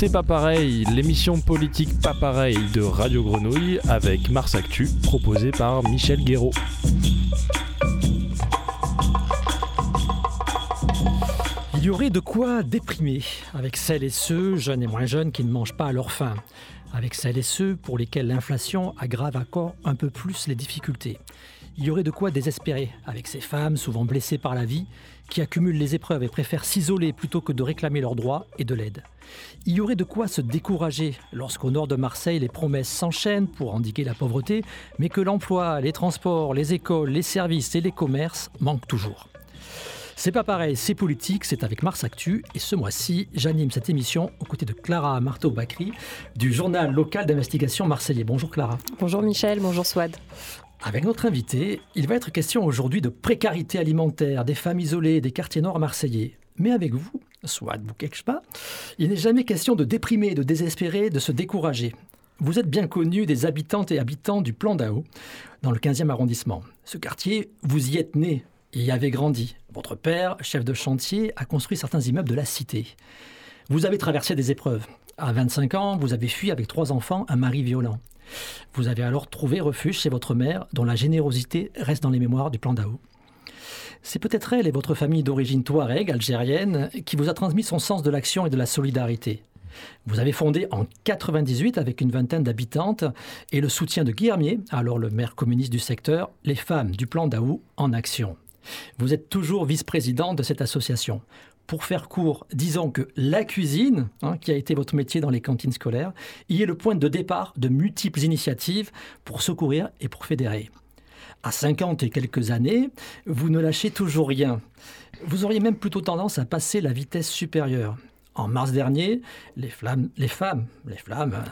C'est pas pareil, l'émission politique pas pareil de Radio Grenouille avec Mars Actu, proposée par Michel Guéraud. Il y aurait de quoi déprimer avec celles et ceux, jeunes et moins jeunes, qui ne mangent pas à leur faim, avec celles et ceux pour lesquels l'inflation aggrave encore un peu plus les difficultés. Il y aurait de quoi désespérer avec ces femmes, souvent blessées par la vie, qui accumulent les épreuves et préfèrent s'isoler plutôt que de réclamer leurs droits et de l'aide. Il y aurait de quoi se décourager lorsqu'au nord de Marseille, les promesses s'enchaînent pour endiguer la pauvreté, mais que l'emploi, les transports, les écoles, les services et les commerces manquent toujours. C'est pas pareil, c'est politique, c'est avec Mars Actu. Et ce mois-ci, j'anime cette émission aux côtés de Clara Marteau-Bacry du journal local d'investigation marseillais. Bonjour Clara. Bonjour Michel, bonjour Swad. Avec notre invité, il va être question aujourd'hui de précarité alimentaire, des femmes isolées, des quartiers nord marseillais. Mais avec vous, Swad Boukekchpa, il n'est jamais question de déprimer, de désespérer, de se décourager. Vous êtes bien connu des habitantes et habitants du Plan d'Ao, dans le 15e arrondissement. Ce quartier, vous y êtes né, et y avez grandi. Votre père, chef de chantier, a construit certains immeubles de la cité. Vous avez traversé des épreuves. À 25 ans, vous avez fui avec trois enfants un mari violent. Vous avez alors trouvé refuge chez votre mère, dont la générosité reste dans les mémoires du plan d'Ao. C'est peut-être elle et votre famille d'origine touareg, algérienne, qui vous a transmis son sens de l'action et de la solidarité. Vous avez fondé en 98 avec une vingtaine d'habitantes et le soutien de Guillermier, alors le maire communiste du secteur, les femmes du plan d'Aou en action. Vous êtes toujours vice-président de cette association. Pour faire court, disons que la cuisine, hein, qui a été votre métier dans les cantines scolaires, y est le point de départ de multiples initiatives pour secourir et pour fédérer. À 50 et quelques années, vous ne lâchez toujours rien. Vous auriez même plutôt tendance à passer la vitesse supérieure. En mars dernier, les, flammes, les femmes,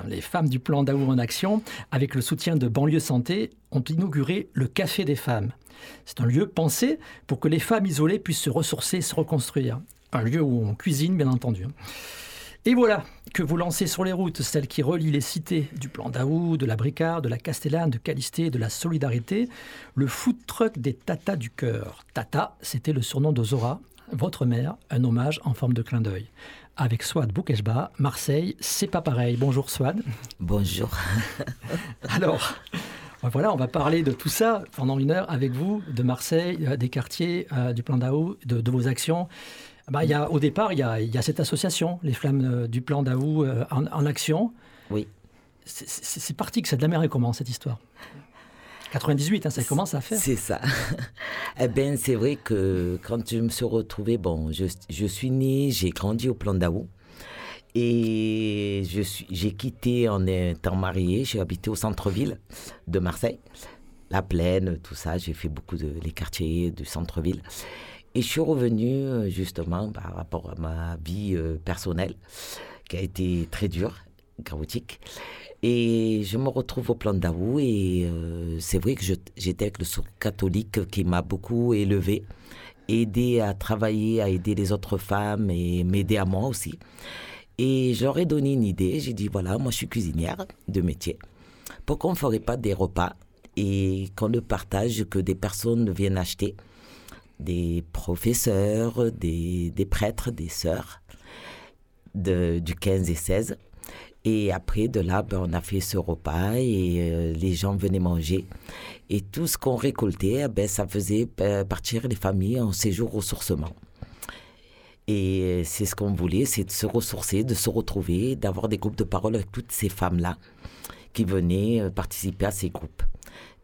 les femmes du plan d'Aour en action, avec le soutien de Banlieue Santé, ont inauguré le Café des femmes. C'est un lieu pensé pour que les femmes isolées puissent se ressourcer, se reconstruire. Un lieu où on cuisine, bien entendu. Et voilà que vous lancez sur les routes celles qui relient les cités du plan d'Aou, de la Bricard, de la Castellane, de Calisté, de la Solidarité, le food truck des Tata du cœur. Tata, c'était le surnom de Zora, votre mère, un hommage en forme de clin d'œil. Avec Swad Boukeshba, Marseille, c'est pas pareil. Bonjour Swad. Bonjour. Alors, voilà, on va parler de tout ça pendant une heure avec vous, de Marseille, euh, des quartiers, euh, du plan d'Aou, de, vos actions. Bah, y a, au départ, il y a, cette association, les Flammes euh, du plan d'Aou en, action. Oui. C'est parti que ça démarré comment cette histoire? 98, hein, ça commence à faire. C'est ça. eh bien, c'est vrai que quand je me suis retrouvée, bon, je, je suis née, j'ai grandi au plan d'Aou. Et j'ai quitté en étant mariée, j'ai habité au centre-ville de Marseille, la plaine, tout ça. J'ai fait beaucoup de les quartiers du centre-ville. Et je suis revenue euh, justement par rapport à ma vie euh, personnelle, qui a été très dure, chaotique. Et je me retrouve au plan d'Aou et euh, c'est vrai que j'étais avec le sourd catholique qui m'a beaucoup élevé, aidé à travailler, à aider les autres femmes et m'aider à moi aussi. Et j'aurais donné une idée. J'ai dit, voilà, moi je suis cuisinière de métier. Pourquoi on ne ferait pas des repas et qu'on ne partage que des personnes viennent acheter Des professeurs, des, prêtres, des sœurs du 15 et 16. Et après, de là, ben, on a fait ce repas et euh, les gens venaient manger. Et tout ce qu'on récoltait, ben, ça faisait euh, partir les familles en séjour ressourcement. Et c'est ce qu'on voulait, c'est de se ressourcer, de se retrouver, d'avoir des groupes de parole avec toutes ces femmes-là qui venaient euh, participer à ces groupes.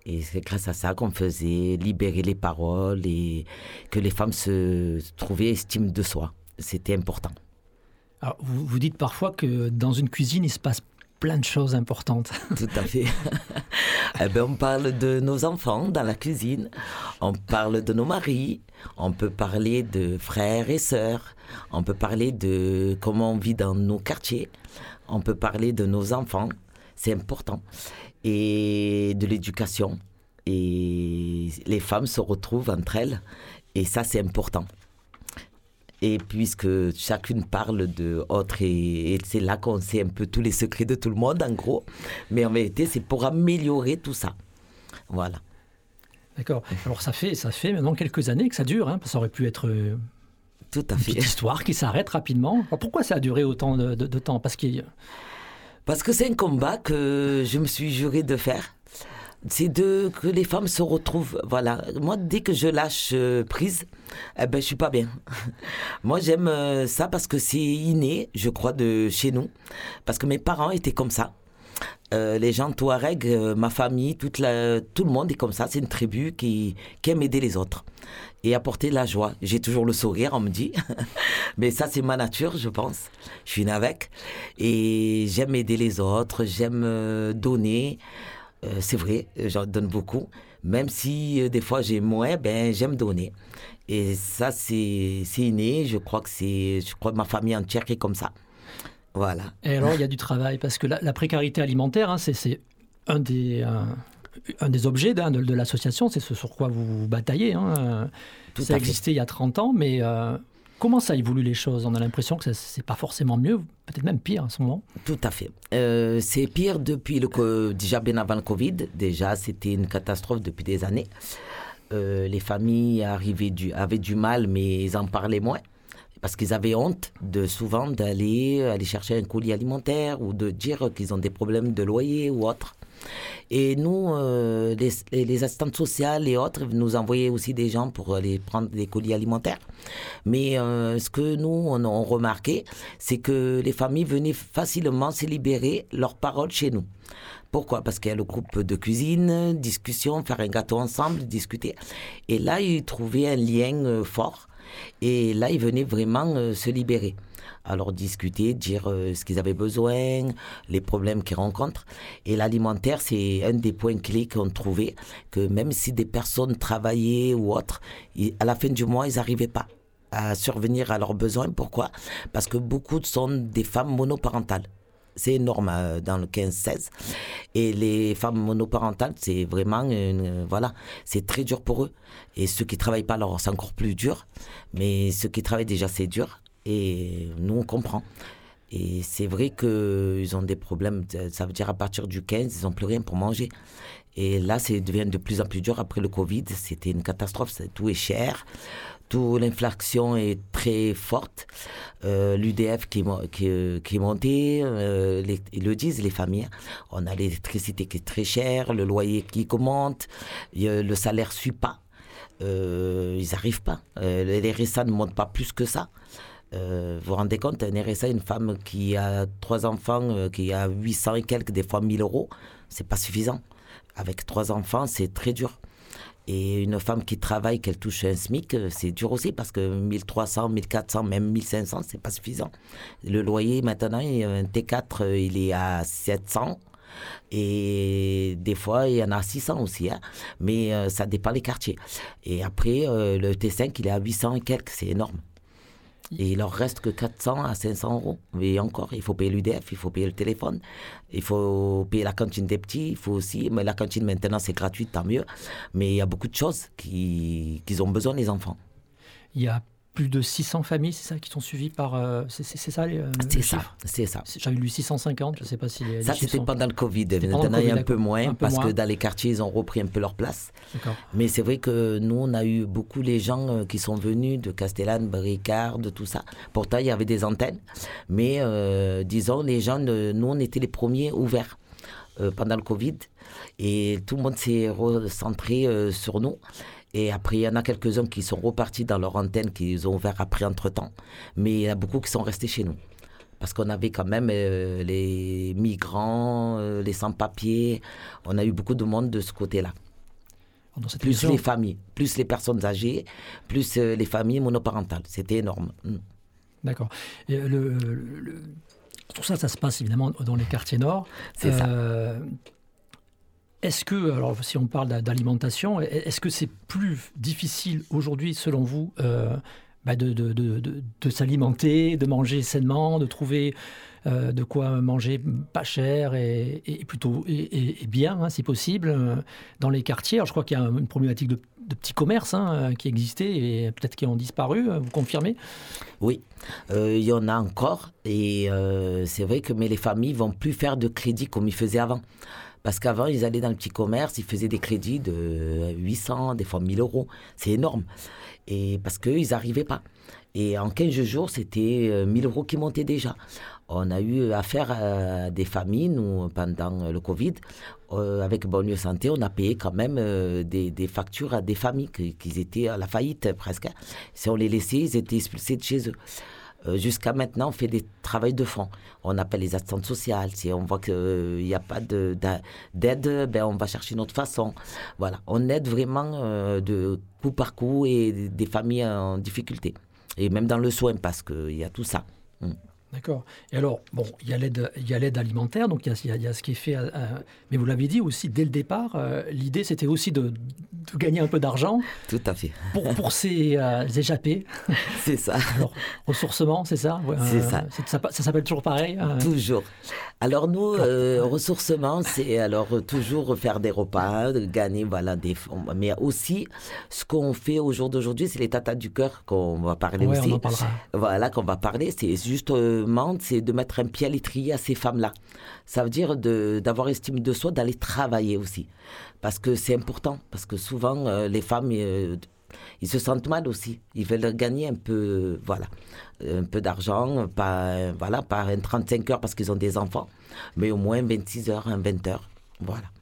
Et c'est grâce à ça qu'on faisait libérer les paroles et que les femmes se trouvaient estime de soi. C'était important. Alors, vous, vous dites parfois que dans une cuisine, il se passe plein de choses importantes. Tout à fait. eh ben, on parle de nos enfants dans la cuisine, on parle de nos maris, on peut parler de frères et sœurs, on peut parler de comment on vit dans nos quartiers, on peut parler de nos enfants, c'est important, et de l'éducation. Et les femmes se retrouvent entre elles, et ça c'est important. Et puisque chacune parle de autre, et, c'est là qu'on sait un peu tous les secrets de tout le monde, en gros. Mais en vérité, c'est pour améliorer tout ça. Voilà. D'accord. Alors ça fait, ça fait maintenant quelques années que ça dure. Hein, ça aurait pu être euh, Tout à Une fait. petite histoire qui s'arrête rapidement. Alors, pourquoi ça a duré autant de, de- de temps? Parce que Parce que c'est un combat que je me suis juré de faire. C'est de que les femmes se retrouvent. Voilà. Moi, dès que je lâche euh, prise, eh ben, je suis pas bien. Moi, j'aime euh, ça parce que c'est inné, je crois, de chez nous. Parce que mes parents étaient comme ça. Euh, les gens Touareg, ma famille, tout le monde est comme ça. C'est une tribu qui aime aider les autres et apporter la joie. J'ai toujours le sourire, on me dit. Mais ça, c'est ma nature, je pense. Je suis né avec. Et j'aime aider les autres, j'aime euh, donner. Euh, c'est vrai, j'en donne beaucoup. Même si euh, des fois j'ai moins, ben, j'aime donner. Et ça, c'est inné. Je crois que c'est, je crois ma famille entière est comme ça. Voilà. Et alors, il y a du travail, parce que la, précarité alimentaire, hein, c'est- un des, un des objets de, de l'association, c'est ce sur quoi vous vous bataillez. hein. Tout Ça à existait il y a 30 ans, mais euh, comment ça évolue les choses? On a l'impression que c'est pas forcément mieux, peut-être même pire en ce moment. Tout à fait. Euh, c'est pire depuis le déjà bien avant le Covid. Déjà, c'était une catastrophe depuis des années. Euh, les familles arrivaient du, avaient du mal, mais ils en parlaient moins parce qu'ils avaient honte de souvent d'aller aller chercher un colis alimentaire ou de dire qu'ils ont des problèmes de loyer ou autre. Et nous, euh, les, les- les assistantes sociales et autres, nous envoyaient aussi des gens pour aller prendre des colis alimentaires. Mais euh, ce que nous, on a remarqué, c'est que les familles venaient facilement se libérer leurs paroles chez nous. Pourquoi? Parce qu'il y a le groupe de cuisine, discussion, faire un gâteau ensemble, discuter. Et là, ils trouvaient un lien euh, fort. Et là, ils venaient vraiment euh, se libérer. Alors discuter, dire euh, ce qu'ils avaient besoin, les problèmes qu'ils rencontrent. Et l'alimentaire, c'est un des points clés qu'on trouvait, que même si des personnes travaillaient ou autres, à la fin du mois, ils n'arrivaient pas à survenir à leurs besoins. Pourquoi? Parce que beaucoup sont des femmes monoparentales. C'est énorme euh, dans le 15-16. Et les femmes monoparentales, c'est vraiment, euh, voilà, c'est très dur pour eux. Et ceux qui travaillent pas, alors c'est encore plus dur. Mais ceux qui travaillent déjà, c'est dur. Et nous, on comprend. Et c'est vrai qu'ils ont des problèmes. Ça veut dire à partir du 15, ils n'ont plus rien pour manger. Et là, ça devient de plus en plus dur après le Covid. C'était une catastrophe. Tout est cher. Tout l'inflation est très forte. Euh, L'UDF qui, est monté, euh, ils le disent les familles. hein. On a l'électricité qui est très chère, le loyer qui commente, y a- le salaire suit pas. Euh, ils n'arrivent pas. Les RSA ne montent pas plus que ça. Euh, vous vous rendez compte, un RSA, une femme qui a trois enfants, euh, qui a 800 et quelques, des fois 1000 euros, c'est pas suffisant. Avec trois enfants, c'est très dur. Et une femme qui travaille, qu'elle touche un SMIC, euh, c'est dur aussi parce que 1300, 1400, même 1500, c'est pas suffisant. Le loyer, maintenant, un T4, euh, il est à 700. Et des fois, il y en a 600 aussi. hein. Mais ça dépend des quartiers. Et après, le T5, il est à 800 et quelques. C'est énorme. Et il leur reste que 400 à 500 euros. Mais encore, il faut payer l'UDF, il faut payer le téléphone, il faut payer la cantine des petits, il faut aussi. Mais la cantine maintenant, c'est gratuit, tant mieux. Mais il y a beaucoup de choses qui- qu'ils ont besoin, les enfants. Il y a plus de 600 familles, c'est ça, qui sont suivies par. euh, c'est ça les, euh, C'est ça, c'est ça. C'est- J'avais lu 650, je ne sais pas si les, Ça, c'était sont- pendant le Covid. Maintenant, il y a un peu moins Un peu parce moins. que dans les quartiers, ils ont repris un peu leur place. Mais c'est vrai que nous, on a eu beaucoup les gens euh, qui sont venus de Castellane, Bricard, de tout ça. Pourtant, il y avait des antennes. Mais euh, disons, les gens, nous, on était les premiers ouverts pendant le Covid. Et tout le monde s'est recentré sur nous. Et après, il y en a quelques-uns qui sont repartis dans leur antenne, qu'ils ont ouvert après entre-temps. Mais il y en a beaucoup qui sont restés chez nous. Parce qu'on avait quand même euh, les migrants, euh, les sans-papiers. On a eu beaucoup de monde de ce côté-là plus émission, les familles, plus les personnes âgées, plus euh, les familles monoparentales. C'était énorme. Mm. D'accord. Le- le- tout ça, ça se passe évidemment dans les quartiers nord. C'est ça. Est-ce que, alors si on parle d'a- d'alimentation, est-ce que c'est plus difficile aujourd'hui, selon vous, euh, bah, de, s'alimenter, de manger sainement, de trouver euh, de quoi manger pas cher et, plutôt et, bien, hein, si possible, euh, dans les quartiers? Je crois qu'il y a une problématique de, petits commerces hein, qui existaient et peut-être qui ont disparu. Vous confirmez? Oui, il y en a encore. Et c'est vrai que mais les familles vont plus faire de crédit comme ils faisaient avant. Parce qu'avant, ils allaient dans le petit commerce, ils faisaient des crédits de 800, des fois 1000 euros. C'est énorme. Et parce qu'ils n'arrivaient pas. Et en 15 jours, c'était 1000 euros qui montaient déjà. On a eu affaire à des familles, nous, pendant le Covid. avec Bonne Santé, on a payé quand même des, des, factures à des familles qui, qui, étaient à la faillite presque. Si on les laissait, ils étaient expulsés de chez eux. Euh, jusqu'à maintenant, on fait des travaux de fond. On appelle les assistantes sociales. Si on voit qu'il n'y a pas d'aide, ben on va chercher une autre façon. Voilà, on aide vraiment euh, de coup par coup et des familles en difficulté. Et même dans le soin, parce qu'il y a tout ça. Mm. D'accord. Et alors, bon, il y a l'aide, alimentaire, donc il y a, il y a, ce qui est fait. Euh, mais vous l'avez dit aussi dès le départ, euh, l'idée c'était aussi de, de, gagner un peu d'argent. Tout à fait. Pour, pour ces euh, échappés. C'est ça. Alors, ressourcement, c'est ça? c'est ça. ça. ça. s'appelle toujours pareil. Toujours. Alors nous, ressourcement, c'est alors toujours faire des repas, gagner voilà des fonds, mais aussi ce qu'on fait au jour d'aujourd'hui, c'est les tatas du cœur qu'on va parler ouais, aussi. On en parlera. Voilà qu'on va parler. C'est juste c'est de mettre un pied à l'étrier à ces femmes-là. Ça veut dire d'avoir estime de soi, d'aller travailler aussi. Parce que c'est important. Parce que souvent, euh, les femmes, euh, ils se sentent mal aussi. Ils veulent gagner un peu, voilà, un peu d'argent, pas, voilà, pas 35 heures parce qu'ils ont des enfants, mais au moins 26 heures, 20 heures. Voilà.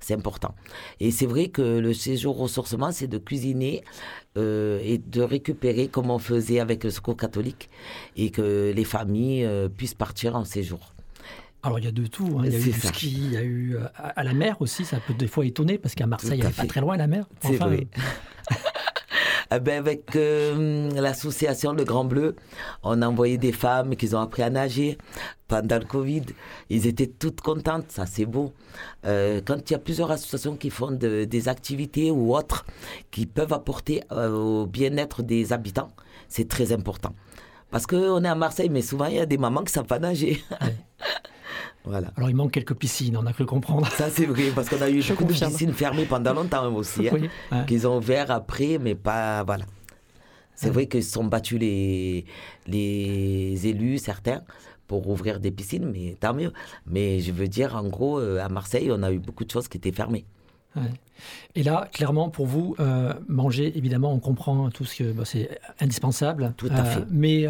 C'est important. Et c'est vrai que le séjour ressourcement, c'est de cuisiner euh, et de récupérer comme on faisait avec le secours catholique et que les familles euh, puissent partir en séjour. Alors il y a de tout, hein. il y a eu du ski, il y a eu euh, à la mer aussi, ça peut des fois étonner parce qu'à Marseille, il n'y a pas très loin la mer. Enfin, c'est vrai. Eh ben avec euh, l'association Le Grand Bleu, on a envoyé des femmes qui ont appris à nager pendant le Covid. Ils étaient toutes contentes, ça c'est beau. Euh, quand il y a plusieurs associations qui font des activités ou autres qui peuvent apporter euh, au bien-être des habitants, c'est très important. Parce qu'on est à Marseille, mais souvent il y a des mamans qui ne savent pas nager. Alors il manque quelques piscines, on a cru comprendre. Ça c'est vrai, parce qu'on a eu beaucoup de piscines fermées pendant longtemps aussi, hein, qu'ils ont ouvert après, mais pas... Voilà. C'est vrai qu'ils se sont battus les, les élus, certains, pour ouvrir des piscines, mais tant mieux. Mais je veux dire, en gros, euh, à Marseille, on a eu beaucoup de choses qui étaient fermées. Et là, clairement, pour vous, euh, manger, évidemment, on comprend tout ce que bah, c'est indispensable. Tout à fait. Euh, mais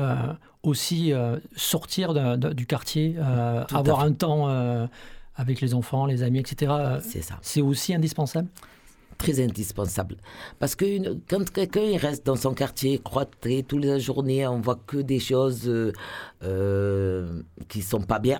aussi sortir du quartier, avoir un temps avec les enfants, les amis, etc. C'est ça. C'est aussi indispensable? Très indispensable. Parce que quand quelqu'un reste dans son quartier, croître toute la journée, on voit que des choses euh, euh, qui sont pas bien,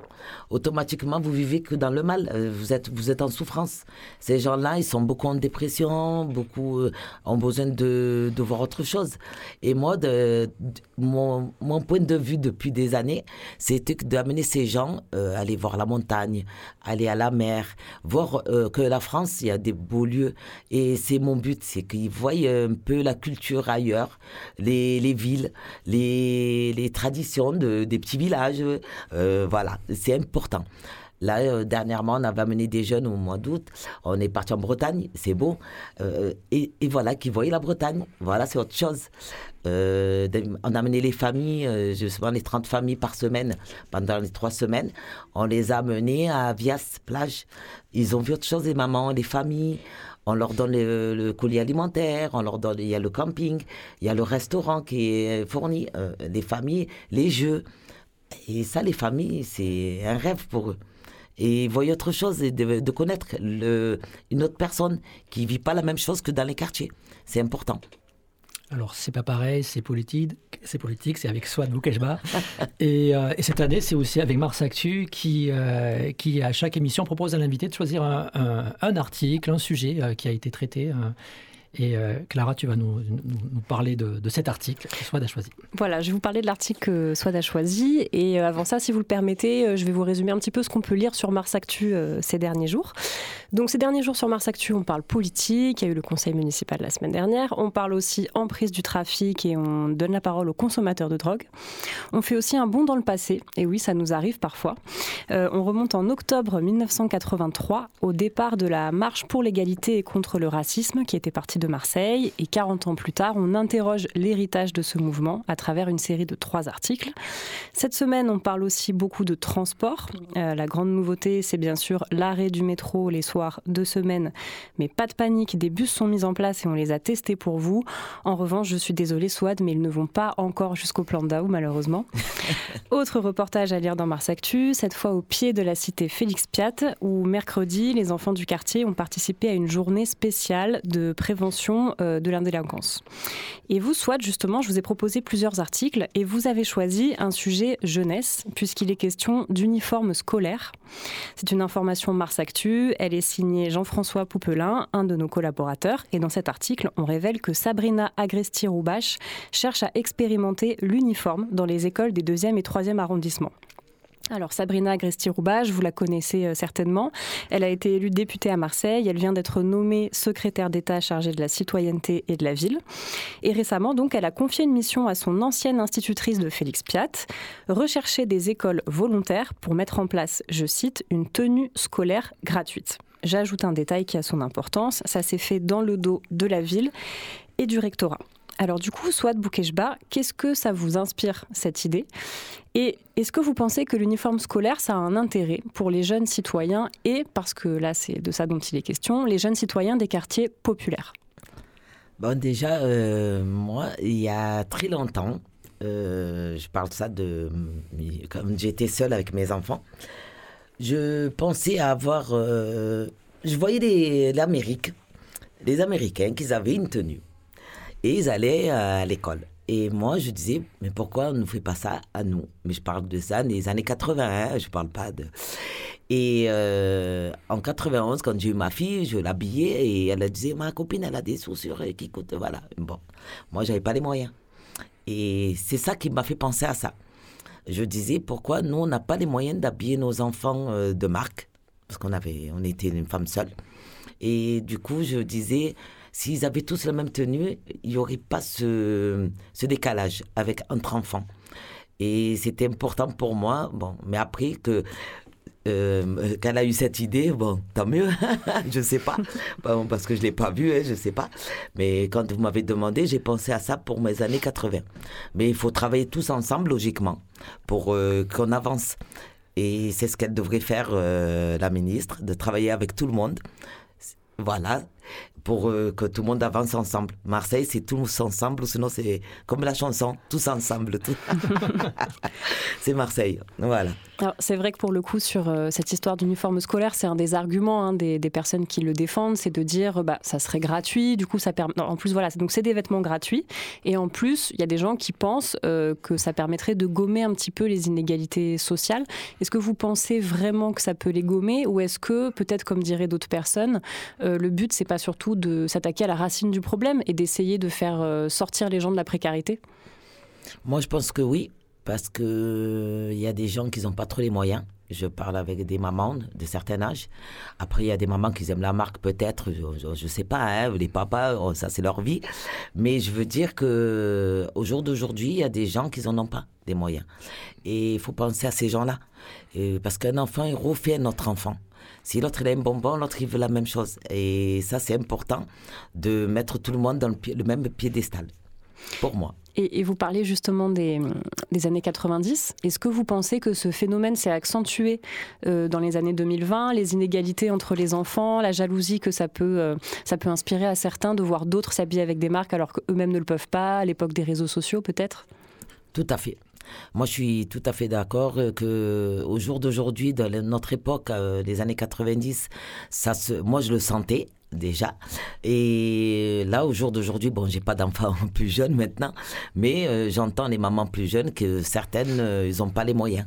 automatiquement vous vivez que dans le mal. Euh, vous êtes, vous êtes en souffrance. Ces gens-là, ils sont beaucoup en dépression, beaucoup euh, ont besoin de, voir autre chose. Et moi, de, mon, mon, point de vue depuis des années, c'était d'amener ces gens à aller voir la montagne, aller à la mer, voir que la France, il y a des beaux lieux. Et c'est mon but, c'est qu'ils voient un peu la culture ailleurs, les, les villes, les, traditions de des petits villages. Euh, voilà, c'est important. Là, euh, dernièrement, on avait amené des jeunes au mois d'août. On est parti en Bretagne, c'est beau. Euh, et, voilà, qui voyaient la Bretagne. Voilà, c'est autre chose. on a amené les familles, justement les 30 familles par semaine pendant les trois semaines. On les a amenés à Vias, plage. Ils ont vu autre chose, les mamans, les familles. On leur donne le, colis alimentaire, on leur donne, il y a le camping, il y a le restaurant qui est fourni, les familles, les jeux. Et ça, les familles, c'est un rêve pour eux. Et ils voient autre chose, de, connaître le, une autre personne qui vit pas la même chose que dans les quartiers. C'est important. Alors, c'est pas pareil, c'est politique, c'est politique, c'est avec Swat Boukeshba. et, euh, et, cette année, c'est aussi avec Mars Actu qui, euh, qui, à chaque émission, propose à l'invité de choisir un, un, un, article, un sujet euh, qui a été traité et euh, Clara, tu vas nous, parler de, de, cet article que Swad a choisi. Voilà, je vais vous parler de l'article que Swad a choisi. Et euh, avant ça, si vous le permettez, euh, je vais vous résumer un petit peu ce qu'on peut lire sur Mars Actu ces derniers jours. Donc ces derniers jours sur Mars Actu, on parle politique, il y a eu le conseil municipal la semaine dernière. On parle aussi emprise du trafic et on donne la parole aux consommateurs de drogue. On fait aussi un bond dans le passé. Et oui, ça nous arrive parfois. on remonte en octobre 1983 au départ de la marche pour l'égalité et contre le racisme qui était partie de Marseille. Et 40 ans plus tard, on interroge l'héritage de ce mouvement à travers une série de trois articles. Cette semaine, on parle aussi beaucoup de transport. Euh, la grande nouveauté, c'est bien sûr l'arrêt du métro les soirs de semaine. Mais pas de panique, des bus sont mis en place et on les a testés pour vous. En revanche, je suis désolée, Swad, mais ils ne vont pas encore jusqu'au plan d'Aou, malheureusement. Autre reportage à lire dans Mars Actu, cette fois au pied de la cité Félix Piat, où mercredi, les enfants du quartier ont participé à une journée spéciale de prévention euh, de l'indélinquance. Et vous, Swad, justement, je vous ai proposé plusieurs articles et vous avez choisi un sujet jeunesse, puisqu'il est question d'uniforme scolaire. C'est une information Mars Actu, elle est signée Jean-François Poupelin, un de nos collaborateurs, et dans cet article, on révèle que Sabrina Agresti-Roubache cherche à expérimenter l'uniforme dans les écoles des deuxième et troisième arrondissements. Alors Sabrina Agresti-Roubache, vous la connaissez euh, certainement. Elle a été élue députée à Marseille. Elle vient d'être nommée secrétaire d'État chargée de la citoyenneté et de la ville. Et récemment, donc, elle a confié une mission à son ancienne institutrice de Félix Piat, rechercher des écoles volontaires pour mettre en place, je cite, une tenue scolaire gratuite. J'ajoute un détail qui a son importance. Ça s'est fait dans le dos de la ville et du rectorat. Alors du coup, Swat Boukeshba, qu'est-ce que ça vous inspire, cette idée? Et est-ce que vous pensez que l'uniforme scolaire, ça a un intérêt pour les jeunes citoyens et, parce que là c'est de ça dont il est question, les jeunes citoyens des quartiers populaires? Bon, déjà, euh, moi, il y a très longtemps, euh, je parle ça de... Comme j'étais seule avec mes enfants, je pensais avoir... Euh, je voyais l'Amérique, les Américains, qu'ils avaient une tenue et ils allaient à l'école. Et moi, je disais, mais pourquoi on ne fait pas ça à nous? Mais je parle de ça des années 80, hein, je parle pas de... Et euh, en 91, quand j'ai eu ma fille, je l'habillais et elle disait, ma copine, elle a des chaussures qui coûtent, voilà. Bon, moi, j'avais pas les moyens. Et c'est ça qui m'a fait penser à ça. Je disais, pourquoi nous, on n'a pas les moyens d'habiller nos enfants euh, de marque? Parce qu'on on était une femme seule. Et du coup, je disais, s'ils avaient tous la même tenue, il n'y aurait pas ce, décalage avec entre enfants. Et c'était important pour moi. Bon, mais après que euh, qu'elle a eu cette idée, bon, tant mieux, je ne sais pas, bon, parce que je ne l'ai pas vu, hein, je sais pas. Mais quand vous m'avez demandé, j'ai pensé à ça pour mes années 80. Mais il faut travailler tous ensemble, logiquement, pour euh, qu'on avance. Et c'est ce qu'elle devrait faire, euh, la ministre, de travailler avec tout le monde. Voilà, pour euh, que tout le monde avance ensemble. Marseille, c'est tous ensemble, sinon c'est comme la chanson, tous ensemble. c'est Marseille, voilà. C'est vrai que pour le coup, sur euh, cette histoire d'uniforme scolaire, c'est un des arguments hein, des, personnes qui le défendent, c'est de dire bah ça serait gratuit, du coup ça permet. En plus voilà, donc c'est des vêtements gratuits, et en plus il y a des gens qui pensent euh, que ça permettrait de gommer un petit peu les inégalités sociales. Est-ce que vous pensez vraiment que ça peut les gommer, ou est-ce que peut-être comme diraient d'autres personnes, le but c'est pas surtout de s'attaquer à la racine du problème et d'essayer de faire euh, sortir les gens de la précarité? Moi, je pense que oui, parce qu'il euh, y a des gens qui n'ont pas trop les moyens. Je parle avec des mamans de certain âge. Après, il y a des mamans qui aiment la marque, peut-être, je ne sais pas, hein, les papas, oh, ça c'est leur vie. Mais je veux dire que au jour d'aujourd'hui, il y a des gens qui n'en ont pas des moyens. Et il faut penser à ces gens-là. Parce qu'un enfant, il refait notre enfant. Si l'autre il a un bonbon, l'autre il veut la même chose. Et ça, c'est important de mettre tout le monde dans le, même piédestal, pour moi. Et, vous parlez justement des, années 90. Est-ce que vous pensez que ce phénomène s'est accentué euh, dans les années 2020, les inégalités entre les enfants, la jalousie que ça peut, euh, ça peut inspirer à certains de voir d'autres s'habiller avec des marques alors qu'eux-mêmes ne le peuvent pas, à l'époque des réseaux sociaux peut-être? Tout à fait. Moi, je suis tout à fait d'accord que au jour d'aujourd'hui, dans notre époque, euh, les années 90, ça se, moi, je le sentais déjà. Et là, au jour d'aujourd'hui, bon, j'ai pas d'enfants plus jeunes maintenant, mais euh, j'entends les mamans plus jeunes que certaines, euh, ils n'ont pas les moyens.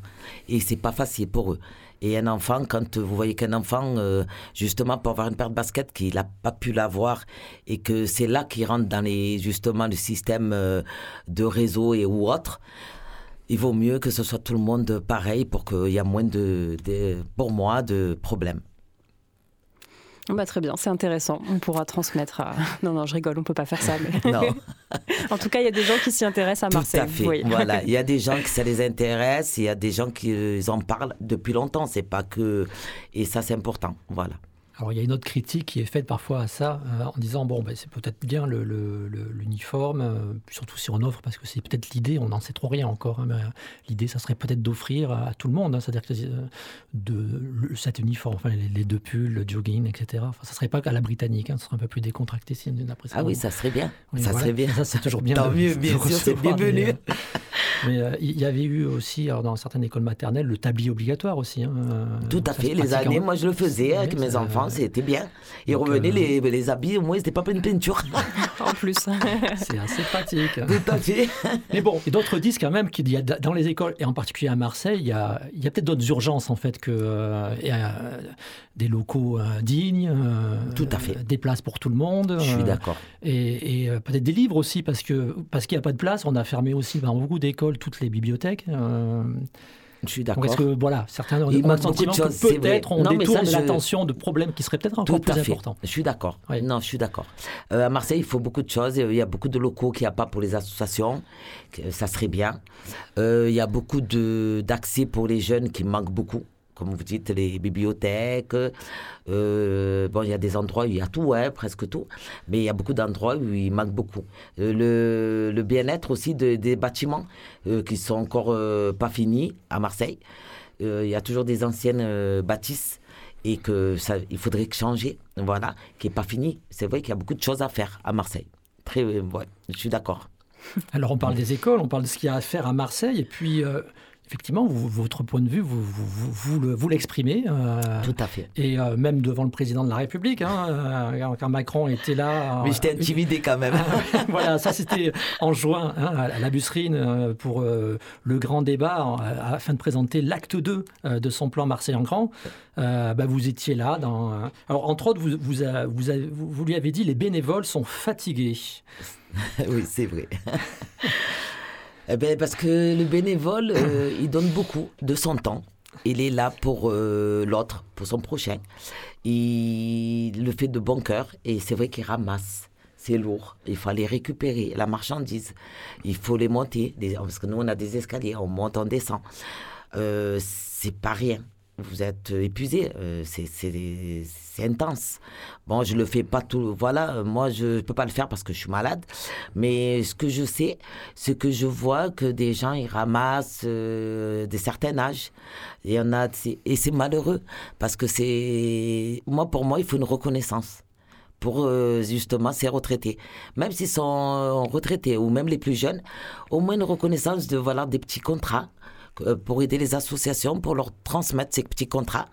Et c'est pas facile pour eux. Et un enfant, quand vous voyez qu'un enfant, justement, pour avoir une paire de baskets, qu'il n'a pas pu l'avoir, et que c'est là qu'il rentre dans les, justement, le système de réseau et ou autre, il vaut mieux que ce soit tout le monde pareil pour qu'il y ait moins de, pour moi, de problèmes. Bah, très bien, c'est intéressant. On pourra transmettre. À... Non, non, je rigole, on peut pas faire ça. Mais... Non. en tout cas, il y a des gens qui s'y intéressent à Marseille. Tout à fait. Voilà, il y a des gens qui ça les intéresse, il y a des gens qui en parlent depuis longtemps. C'est pas que et ça, c'est important. Voilà. Alors il y a une autre critique qui est faite parfois à ça, euh, en disant bon, ben, c'est peut-être bien l'uniforme, euh, surtout si on offre, parce que c'est peut-être l'idée, on n'en sait trop rien encore, hein, mais euh, l'idée, ça serait peut-être d'offrir à, tout le monde, hein, c'est-à-dire que de, cet uniforme, enfin, les, deux pulls, le jogging, etc. Enfin, ça serait pas qu'à la britannique, hein, ça serait un peu plus décontracté si ça. Ah oui, ça serait bien. ça serait bien. Ça, c'est toujours bien. Tant mieux, bien sûr, c'est bienvenu. Mais il y avait eu aussi, dans certaines écoles maternelles, le tablier obligatoire aussi. Tout à fait, les années, moi je le faisais avec mes enfants c'était bien. Et revenez, euh, les, les habits, au moins, c'était pas une peinture. en plus. c'est assez pratique. Fait. Mais bon, et d'autres disent quand même qu'il y a dans les écoles, et en particulier à Marseille, il y a, il y a peut-être d'autres urgences, en fait, que euh, des locaux euh, dignes. tout à fait. Des places pour tout le monde. Je suis d'accord. Et, peut-être des livres aussi, parce que parce qu'il n'y a pas de place, on a fermé aussi dans beaucoup d'écoles toutes les bibliothèques. Je suis d'accord. Parce que voilà, certains ont le sentiment que peut-être on détourne l'attention de problèmes qui seraient peut-être encore plus importants. Je suis d'accord. Non, je suis d'accord. Euh, à Marseille, il faut beaucoup de choses. Il y a beaucoup de locaux qu'il n'y a pas pour les associations. Ça serait bien. Euh, il y a beaucoup d'accès pour les jeunes qui manquent beaucoup comme vous dites, les bibliothèques. Euh, bon, il y a des endroits où il y a tout, hein, presque tout, mais il y a beaucoup d'endroits où il manque beaucoup. Euh, le, bien-être aussi des bâtiments euh, qui sont encore pas finis à Marseille. il y a toujours des anciennes bâtisses et que ça, il faudrait changer, voilà, qui n'est pas fini. C'est vrai qu'il y a beaucoup de choses à faire à Marseille. Très, ouais, je suis d'accord. Alors on parle des écoles, on parle de ce qu'il y a à faire à Marseille, et puis effectivement, votre point de vue, vous, vous, l'exprimez. Euh, Tout à fait. Et euh, même devant le président de la République, hein, euh, quand Macron était là. Mais j'étais intimidé quand même. voilà, ça c'était en juin hein, à la Busserine pour le grand débat afin de présenter l'acte 2 de son plan Marseille en grand. Bah, vous étiez là. Dans, alors, entre autres, vous, vous, vous lui avez dit les bénévoles sont fatigués. oui, c'est vrai. Eh ben, parce que le bénévole, euh, il donne beaucoup de son temps. Il est là pour euh, l'autre, pour son prochain. Il le fait de bon cœur et c'est vrai qu'il ramasse. C'est lourd. Il faut aller récupérer la marchandise. Il faut les monter. Parce que nous, on a des escaliers. On monte, on descend. Euh, c'est pas rien vous êtes épuisé, euh, c'est intense. Bon, je le fais pas tout, voilà, moi je ne peux pas le faire parce que je suis malade, mais ce que je sais, c'est que je vois que des gens, ils ramassent euh, des certains âges, et, on a, et c'est malheureux, parce que c'est, moi pour moi, il faut une reconnaissance pour euh, justement ces retraités. Même s'ils sont retraités ou même les plus jeunes, au moins une reconnaissance de voilà des petits contrats euh, pour aider les associations, pour leur transmettre ces petits contrats,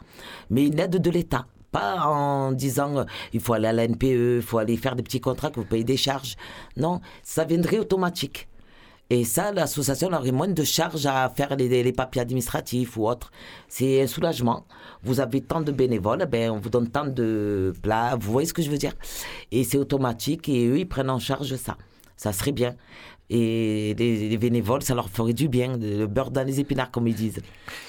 mais une aide de l'État. Pas en disant euh, il faut aller à la NPE, il faut aller faire des petits contrats que vous payez des charges. Non, ça viendrait automatique. Et ça, l'association aurait moins de charges à faire les, papiers administratifs ou autres. C'est un soulagement. Vous avez tant de bénévoles, ben, on vous donne tant de plats. Vous voyez ce que je veux dire? Et c'est automatique et eux, ils prennent en charge ça. Ça serait bien. Et les, bénévoles, ça leur ferait du bien, le beurre dans les épinards, comme ils disent.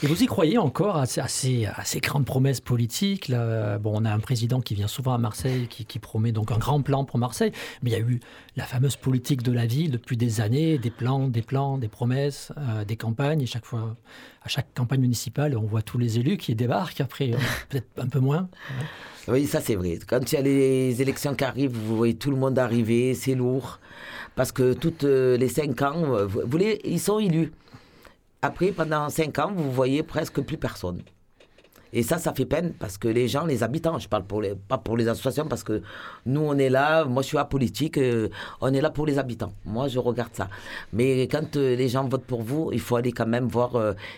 Et vous y croyez encore à, ces, grandes promesses politiques Bon, on a un président qui vient souvent à Marseille, qui, promet donc un grand plan pour Marseille, mais il y a eu la fameuse politique de la ville depuis des années, des plans, des plans, des promesses, euh, des campagnes, et chaque fois, à chaque campagne municipale, on voit tous les élus qui débarquent, après euh, peut-être un peu moins. Oui, ça c'est vrai. Quand il y a les élections qui arrivent, vous voyez tout le monde arriver, c'est lourd parce que toutes euh, les cinq ans, euh, vous ils sont élus. Après, pendant cinq ans, vous voyez presque plus personne. Et ça, ça fait peine parce que les gens, les habitants, je parle pour les, pas pour les associations parce que nous, on est là, moi je suis apolitique, euh, on est là pour les habitants. Moi, je regarde ça. Mais quand les gens votent pour vous, il faut aller quand même voir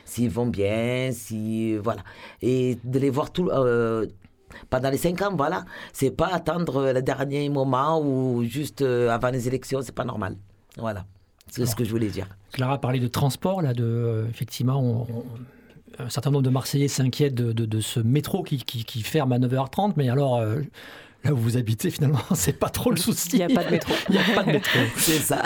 s'ils vont bien, si. Voilà. Et de les voir tout, pendant les cinq ans, voilà. C'est pas attendre le dernier moment ou juste euh, avant les élections, c'est pas normal. Voilà. C'est ce que je voulais dire. Clara parlé de transport, là, de, euh, effectivement, un certain nombre de Marseillais s'inquiètent de, ce métro qui, ferme à 9h30, mais alors, euh, là où vous habitez, finalement, c'est pas trop le souci. Il n'y a pas de métro. Il n'y a pas de métro. c'est ça.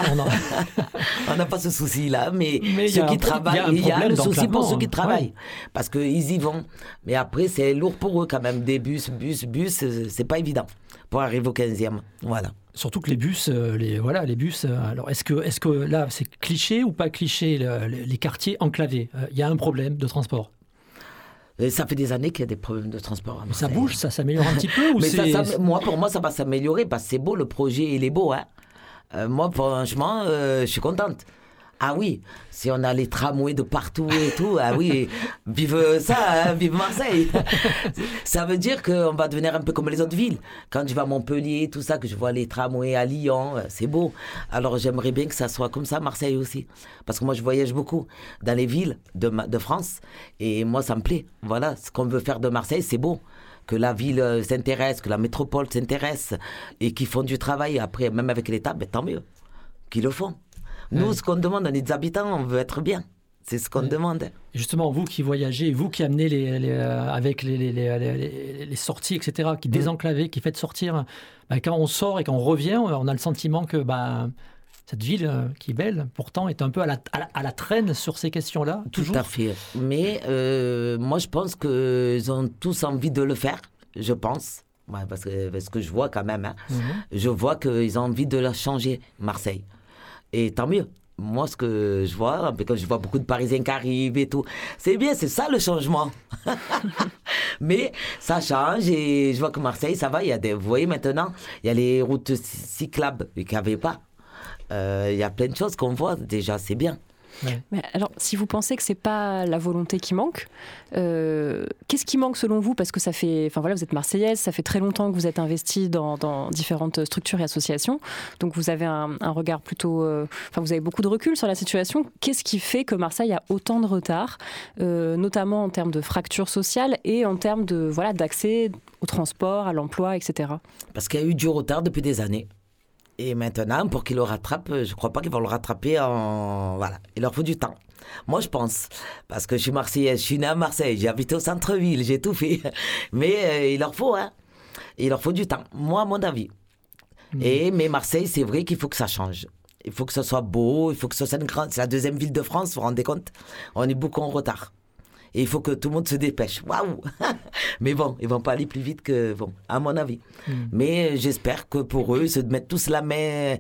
On n'a pas ce souci-là, mais, ceux qui travaillent, il y a, le souci pour ceux qui travaillent. Parce qu'ils y vont. Mais après, c'est lourd pour eux quand même. Des bus, bus, bus, c'est pas évident pour arriver au 15e. Voilà. Surtout que les bus, euh, les, voilà, les bus. Euh, alors, est-ce que, est que là, c'est cliché ou pas cliché, les quartiers enclavés? Euh, Il y a un problème de transport Et ça fait des années qu'il y a des problèmes de transport. à ça bouge, ça s'améliore un petit peu ou Mais ça, c'est- ça- moi, pour moi, ça va s'améliorer parce que c'est beau, le projet, il est beau. Hein. Euh, moi, franchement, euh, je suis contente. Ah oui, si on a les tramways de partout et tout, ah oui, vive ça, hein, vive Marseille. ça veut dire qu'on va devenir un peu comme les autres villes. Quand je vais à Montpellier, tout ça, que je vois les tramways à Lyon, euh, c'est beau. Alors j'aimerais bien que ça soit comme ça Marseille aussi. Parce que moi, je voyage beaucoup dans les villes de, France et moi, ça me plaît. Voilà, ce qu'on veut faire de Marseille, c'est beau que la ville euh, s'intéresse, que la métropole s'intéresse et qu'ils font du travail après, même avec l'État, ben, tant mieux qu'ils le font. Nous, ce qu'on demande à les habitants, on veut être bien. C'est ce qu'on demande. Justement, vous qui voyagez, vous qui amenez les, les, euh, avec les, sorties, etc., qui désenclavez, qui faites sortir, bah, quand on sort et quand on revient, on a le sentiment que bah, cette ville euh, qui est belle, pourtant, est un peu à la, à la, à la traîne sur ces questions-là, toujours. Tout à fait. Mais euh, moi, je pense qu'ils ont tous envie de le faire, je pense. Ouais, parce, que, parce que je vois quand même, hein. Mhm. je vois qu'ils ont envie de la changer, Marseille. Et tant mieux. Moi, ce que je vois, quand je vois beaucoup de Parisiens qui arrivent et tout, c'est bien, c'est ça le changement. Mais ça change et je vois que Marseille, ça va. Il y a des, vous voyez maintenant, il y a les routes cy- cyclables qu'il n'y avait pas. Euh, il y a plein de choses qu'on voit déjà, c'est bien. Mais alors, si vous pensez que c'est pas la volonté qui manque, euh, qu'est-ce qui manque selon vous? Parce que ça fait, enfin voilà, vous êtes marseillaise, ça fait très longtemps que vous êtes investie dans, dans différentes structures et associations, donc vous avez un, un regard plutôt, euh, enfin vous avez beaucoup de recul sur la situation. Qu'est-ce qui fait que Marseille a autant de retard, euh, notamment en termes de fracture sociale et en termes de voilà d'accès au transport, à l'emploi, etc. Parce qu'il y a eu du retard depuis des années. Et maintenant, pour qu'ils le rattrapent, je ne crois pas qu'ils vont le rattraper en. Voilà. Il leur faut du temps. Moi, je pense. Parce que je suis marseillaise, je suis née à Marseille, j'ai habité au centre-ville, j'ai tout fait. Mais euh, il leur faut, hein. Il leur faut du temps. Moi, à mon avis. Et, mais Marseille, c'est vrai qu'il faut que ça change. Il faut que ce soit beau, il faut que ce soit une grande. C'est la deuxième ville de France, vous vous rendez compte? On est beaucoup en retard. Et il faut que tout le monde se dépêche. Waouh Mais bon, ils vont pas aller plus vite que. Bon, à mon avis. Mais euh, j'espère que pour eux, ils se mettent tous la main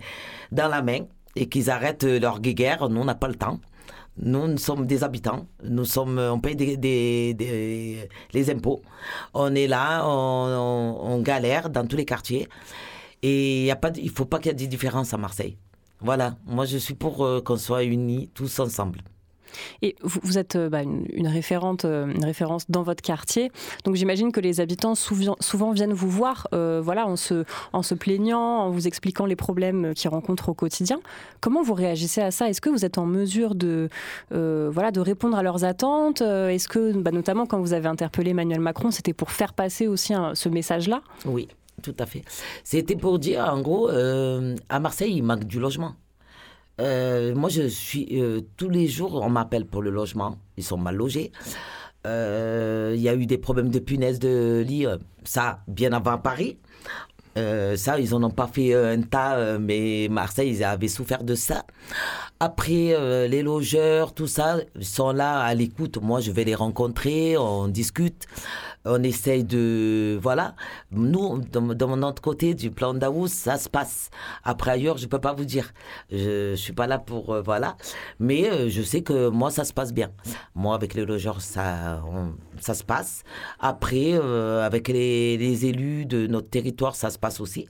dans la main et qu'ils arrêtent euh, leur guéguerre. Nous, on n'a pas le temps. Nous, nous sommes des habitants. Nous sommes, on paye des, des- des- les impôts. On est là, on, on- on galère dans tous les quartiers. Et il y a pas, de- il faut pas qu'il y ait des différences à Marseille. Voilà. Moi, je suis pour euh, qu'on soit unis tous ensemble. Et vous, êtes euh, bah, euh, une référence dans votre quartier. Donc j'imagine que les habitants souvent, viennent vous voir, euh, voilà, en se, plaignant, en vous expliquant les problèmes qu'ils rencontrent au quotidien. Comment vous réagissez à ça? Est-ce que vous êtes en mesure de, voilà, de répondre à leurs attentes? Est-ce que, bah, notamment quand vous avez interpellé Emmanuel Macron, c'était pour faire passer aussi ce message-là? Oui, tout à fait. C'était pour dire, en gros, à Marseille, il manque du logement. Euh, moi, je suis euh, tous les jours, on m'appelle pour le logement. Ils sont mal logés. Euh, Il y a eu des problèmes de punaises de lit, ça bien avant Paris. Ça, ils en ont pas fait un tas, mais Marseille, ils avaient souffert de ça. Après, les logeurs, tout ça, sont là à l'écoute. Moi, je vais les rencontrer, on discute, on essaye de... Voilà. Nous, dans, mon autre côté du plan d'Aous, ça se passe. Après, ailleurs, je peux pas vous dire. Je, je suis pas là pour... euh, voilà. Mais euh, je sais que moi, ça se passe bien. Moi, avec les logeurs, ça, ça se passe. Après, euh, avec les, élus de notre territoire, ça se passe aussi.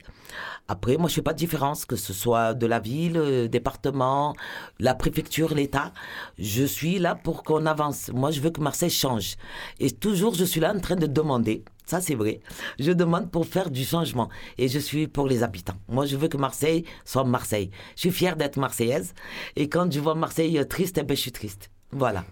Après, moi, je fais pas de différence, que ce soit de la ville, département, la préfecture, l'État. Je suis là pour qu'on avance. Moi, je veux que Marseille change. Et toujours, je suis là en train de demander. Ça, c'est vrai. Je demande pour faire du changement. Et je suis pour les habitants. Moi, je veux que Marseille soit Marseille. Je suis fière d'être marseillaise. Et quand je vois Marseille triste, eh ben, je suis triste. Voilà.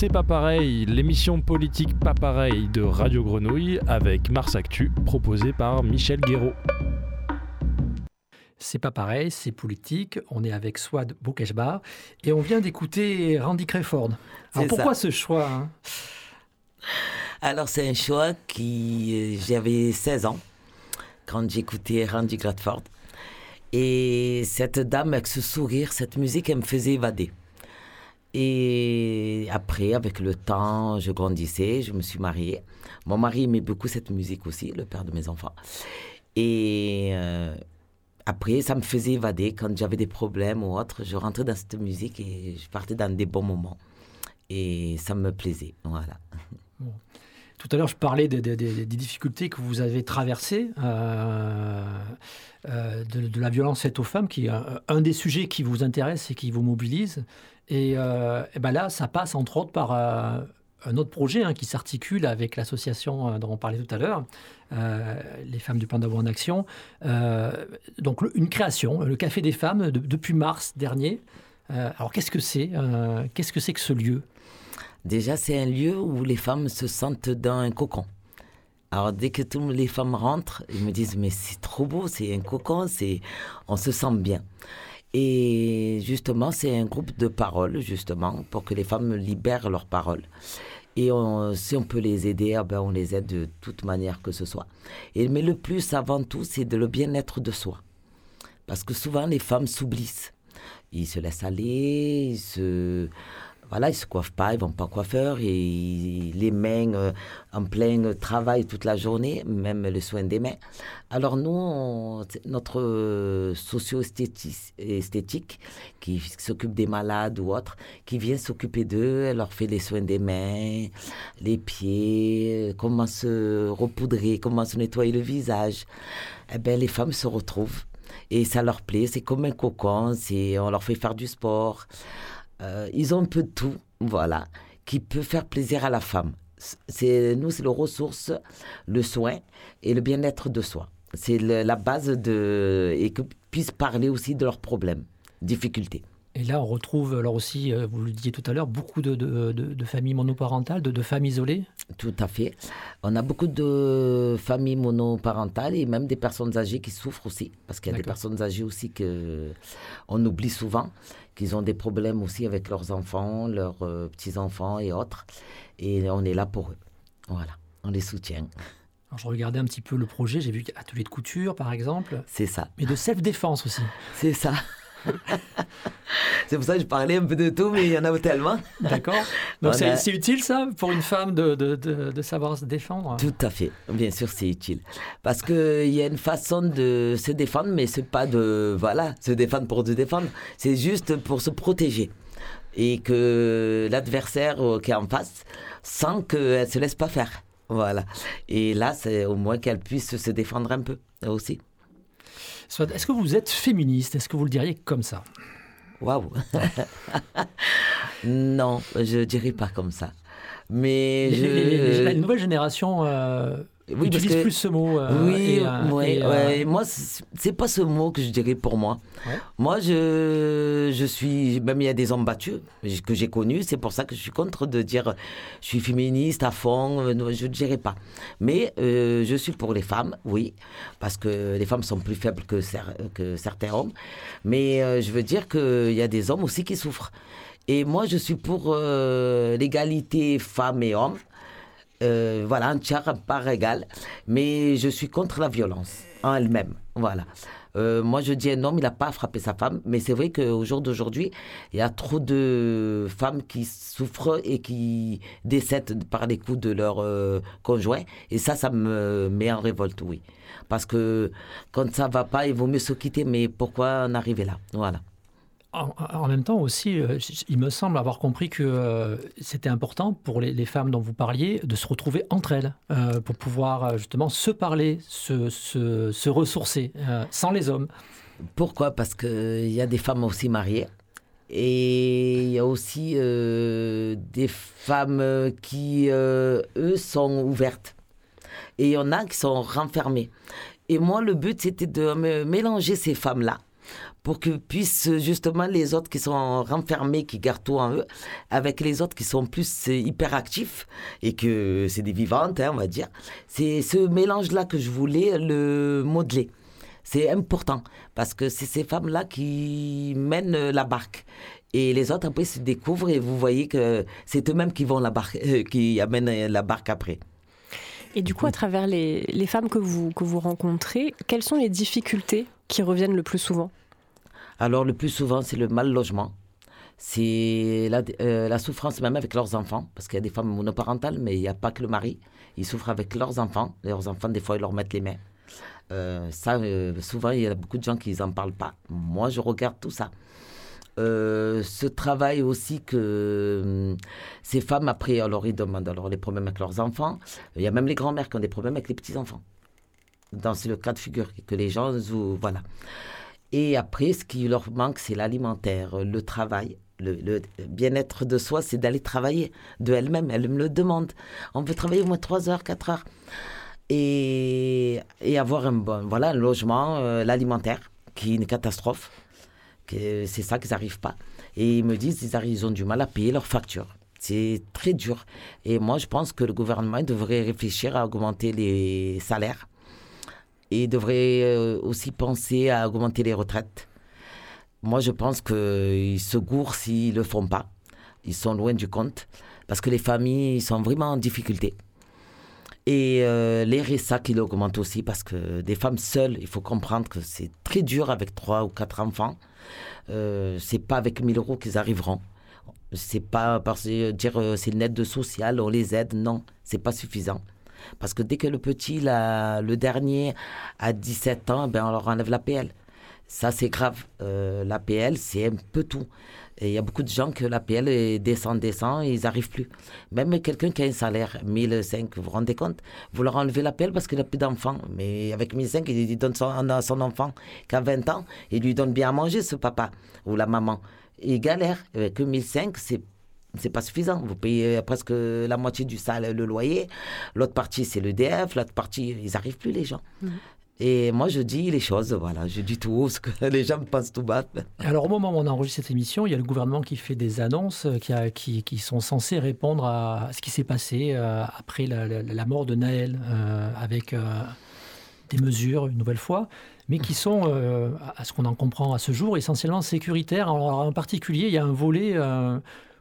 C'est pas pareil, l'émission politique pas pareil de Radio Grenouille avec Mars Actu, proposée par Michel Guéraud. C'est pas pareil, c'est politique. On est avec Swad Boukeshbar et on vient d'écouter Randy Crayford. Alors pourquoi ça. ce choix hein? Alors, c'est un choix qui. euh, J'avais 16 ans quand j'écoutais Randy Gradford. Et cette dame, avec ce sourire, cette musique, elle me faisait évader. Et après, avec le temps, je grandissais, je me suis mariée. Mon mari aimait beaucoup cette musique aussi, le père de mes enfants. Et euh, après, ça me faisait évader. Quand j'avais des problèmes ou autre, je rentrais dans cette musique et je partais dans des bons moments. Et ça me plaisait. Voilà. Tout à l'heure, je parlais des, difficultés que vous avez traversées, euh, euh, de, de la violence faite aux femmes, qui est un, un des sujets qui vous intéresse et qui vous mobilise. Et, euh, et ben là, ça passe entre autres par euh, un autre projet hein, qui s'articule avec l'association euh, dont on parlait tout à l'heure, les femmes du Pandabo en action. Donc une création, le Café des femmes, de- depuis mars dernier. Alors qu'est-ce que c'est Qu'est-ce que c'est que ce lieu? Déjà, c'est un lieu où les femmes se sentent dans un cocon. Alors, dès que toutes les femmes rentrent, ils me disent Mais c'est trop beau, c'est un cocon, c'est... on se sent bien. Et justement, c'est un groupe de paroles, justement, pour que les femmes libèrent leurs paroles. Et si on peut les aider, ah ben, on les aide de toute manière que ce soit. Et, mais le plus, avant tout, c'est de le bien-être de soi. Parce que souvent, les femmes s'oublient. Ils se laissent aller, ils se voilà, ils se coiffent pas, ils vont pas coiffeur, et les mains euh, en plein travail toute la journée, même le soin des mains. Alors nous, notre euh, socio-esthétique qui s'occupe des malades ou autres, qui vient s'occuper d'eux, elle leur fait les soins des mains, les pieds, comment se repoudrer, comment se nettoyer le visage. Eh ben, les femmes se retrouvent et ça leur plaît, c'est comme un cocon, on leur fait faire du sport. Euh, ils ont un peu de tout, voilà, qui peut faire plaisir à la femme. C'est, nous, c'est le ressource, le soin et le bien-être de soi. C'est la base de. et que puissent parler aussi de leurs problèmes, difficultés. Et là, on retrouve, alors aussi, euh, vous le disiez tout à l'heure, beaucoup de, de- de- de familles monoparentales, de, femmes isolées. Tout à fait. On a beaucoup de familles monoparentales et même des personnes âgées qui souffrent aussi. Parce qu'il y a des personnes âgées aussi que on oublie souvent, qu'ils ont des problèmes aussi avec leurs enfants, leurs euh, petits-enfants et autres. Et on est là pour eux. Voilà, on les soutient. Alors, je regardais un petit peu le projet, j'ai vu atelier de couture, par exemple, C'est ça. mais de self-défense aussi. C'est ça. c'est pour ça que je parlais un peu de tout, mais il y en a tellement. D'accord Donc, On c'est utile, ça, pour une femme de, de- de- de savoir se défendre? Tout à fait, bien sûr, c'est utile. Parce qu'il y a une façon de se défendre, mais c'est pas de, voilà, se défendre pour se défendre, c'est juste pour se protéger. Et que l'adversaire euh, qui est en face sent qu'elle se laisse pas faire. Voilà. Et là, c'est au moins qu'elle puisse se défendre un peu aussi. Soit- Est-ce que vous êtes féministe? Est-ce que vous le diriez comme ça? Waouh. Non, je dirais pas comme ça. Mais Les- je... les- les- La nouvelle génération euh, Oui, utilise que- plus ce mot. euh, oui, et, euh, ouais, et, euh, ouais. Moi, c'est pas ce mot que je dirais pour moi. Ouais. Moi, je, je suis. Même il y a des hommes battus que j'ai connus. C'est pour ça que je suis contre de dire je suis féministe à fond. euh, Je ne dirais pas. Mais euh, je suis pour les femmes, oui. Parce que les femmes sont plus faibles que, cer- que certains hommes. Mais je veux dire qu'il y a des hommes aussi qui souffrent. Et moi, je suis pour l'égalité femmes et hommes. Euh, voilà, un tiers à part égale. Mais je suis contre la violence en elle-même. Voilà. Euh, moi, je dis un homme, il n'a pas à frapper sa femme. Mais c'est vrai qu'au jour d'aujourd'hui, il y a trop de femmes qui souffrent et qui décèdent par les coups de leur euh, conjoint. Et ça, ça me met en révolte, oui. Parce que quand ça va pas, il vaut mieux se quitter. Mais pourquoi en arriver là? Voilà. En, même temps aussi, euh, il me semble avoir compris que euh, c'était important pour les, femmes dont vous parliez de se retrouver entre elles euh, pour pouvoir justement se parler, se, se- ressourcer sans les hommes. Pourquoi? Parce qu'il y a des femmes aussi mariées. Et il y a aussi des femmes qui, eux, sont ouvertes. Et il y en a qui sont renfermées. Et moi, le but, c'était de mélanger ces femmes-là pour que puissent justement les autres qui sont renfermés, qui gardent tout en eux, avec les autres qui sont plus euh, hyperactifs et que c'est des vivantes, hein, on va dire. C'est ce mélange-là que je voulais le modeler. C'est important parce que c'est ces femmes-là qui mènent la barque. Et les autres après se découvrent et vous voyez que c'est eux-mêmes qui vont la barque, euh, qui amènent la barque après. Et du coup, à travers les, les femmes que vous, que vous rencontrez, quelles sont les difficultés qui reviennent le plus souvent? Alors le plus souvent, c'est le mal logement. C'est la, euh, la souffrance même avec leurs enfants, parce qu'il y a des femmes monoparentales, mais il n'y a pas que le mari. Ils souffrent avec leurs enfants. Leurs enfants, des fois, ils leur mettent les mains. Euh, ça, euh, souvent, il y a beaucoup de gens qui n'en parlent pas. Moi, je regarde tout ça. Ce travail aussi que hum, ces femmes, après, alors ils demandent alors les problèmes avec leurs enfants. Il y a même les grands-mères qui ont des problèmes avec les petits-enfants. Dans le cas de figure que les gens, voilà. Et après, ce qui leur manque, c'est l'alimentaire, le travail. Le, bien-être de soi, c'est d'aller travailler de elle-même. Elle me le demande. On veut travailler au moins 3 heures, 4 heures. Et, avoir un bon voilà, un logement, euh, l'alimentaire, qui est une catastrophe. C'est ça qu'ils n'arrivent pas. Et ils me disent ils, arrivent, ils ont du mal à payer leurs factures. C'est très dur. Et moi, je pense que le gouvernement devrait réfléchir à augmenter les salaires et devrait euh, aussi penser à augmenter les retraites. Moi, je pense qu'ils se gourrent s'ils ne le font pas. Ils sont loin du compte parce que les familles sont vraiment en difficulté. Et euh, les RSA qui augmentent aussi parce que des femmes seules, il faut comprendre que c'est très dur avec trois ou quatre enfants. Euh, c'est pas avec 1000 euros qu'ils arriveront. C'est pas parce que dire euh, c'est une aide social, on les aide. Non, c'est pas suffisant. Parce que dès que le petit, la- le dernier, a 17 ans, ben on leur enlève l'APL. Ça, c'est grave. Euh, L'APL, c'est un peu tout. Il y a beaucoup de gens que l'APL descend, descend, ils n'arrivent plus. Même quelqu'un qui a un salaire, 1005, vous vous rendez compte? Vous leur enlevez l'APL parce qu'il n'a plus d'enfants. Mais avec 1005, il donne son, à son enfant qui a 20 ans, il lui donne bien à manger, ce papa ou la maman. Il galère. Avec 1005, c'est c'est pas suffisant. Vous payez presque la moitié du salaire, le loyer. L'autre partie, c'est l'EDF. L'autre partie, ils n'arrivent plus, les gens. Et moi, je dis les choses, voilà. Je dis tout haut ce que les gens me pensent tout bas. Alors, au moment où on enregistre cette émission, il y a le gouvernement qui fait des annonces euh, qui, a- qui- qui sont censées répondre à ce qui s'est passé euh, après la, la- la mort de Naël, euh, avec euh, des mesures, une nouvelle fois, mais qui sont, euh, à ce qu'on en comprend à ce jour, essentiellement sécuritaires. Alors, en particulier, il y a un volet euh,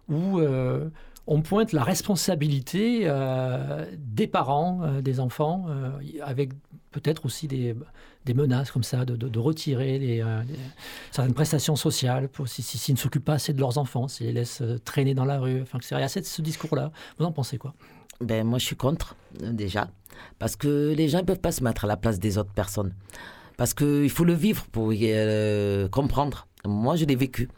où euh, on pointe la responsabilité euh, des parents, euh, des enfants, avec peut-être aussi des, menaces comme ça, de, retirer certaines prestations sociales pour, si, si- s'ils ne s'occupent pas assez de leurs enfants, s'ils les laissent traîner dans la rue. Enfin, c'est il y a ce discours-là. Vous en pensez quoi? Ben, moi, je suis contre, déjà. Parce que les gens ne peuvent pas se mettre à la place des autres personnes. Parce qu'il faut le vivre pour y, comprendre. Moi, je l'ai vécu.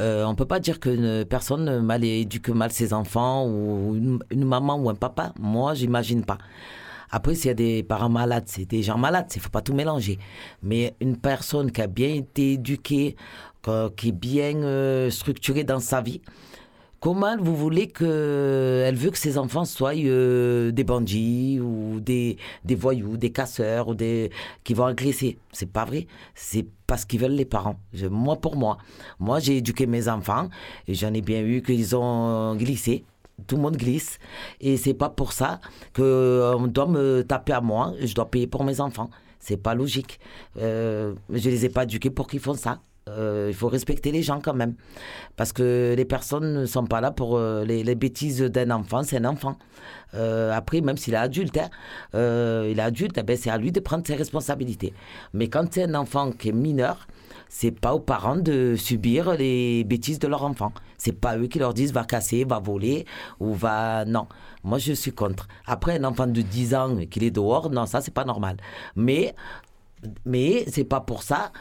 Euh, on ne peut pas dire qu'une personne mal éduque mal ses enfants ou une, maman ou un papa. Moi, j'imagine pas. Après, s'il y a des parents malades, c'est des gens malades, il ne faut pas tout mélanger. Mais une personne qui a bien été éduquée, qui est bien euh, structurée dans sa vie, Comment vous voulez que elle veut que ses enfants soient euh, des bandits ou des, des voyous, des casseurs ou des qui vont agresser? C'est pas vrai. C'est parce qu'ils veulent les parents. Moi pour moi, moi j'ai éduqué mes enfants et j'en ai bien eu qu'ils ont glissé. Tout le monde glisse et c'est pas pour ça que euh, on doit me taper à moi. Je dois payer pour mes enfants. C'est pas logique. Euh, je les ai pas éduqués pour qu'ils font ça. Euh, il faut respecter les gens quand même. Parce que les personnes ne sont pas là pour euh, les, bêtises d'un enfant, c'est un enfant. Euh, après, même s'il est adulte, hein, il est adulte, eh ben, c'est à lui de prendre ses responsabilités. Mais quand c'est un enfant qui est mineur, c'est pas aux parents de subir les bêtises de leur enfant. C'est pas eux qui leur disent va casser, va voler ou va. Non. Moi, je suis contre. Après, un enfant de 10 ans qu'il est dehors, non, ça, c'est pas normal. Mais, mais c'est pas pour ça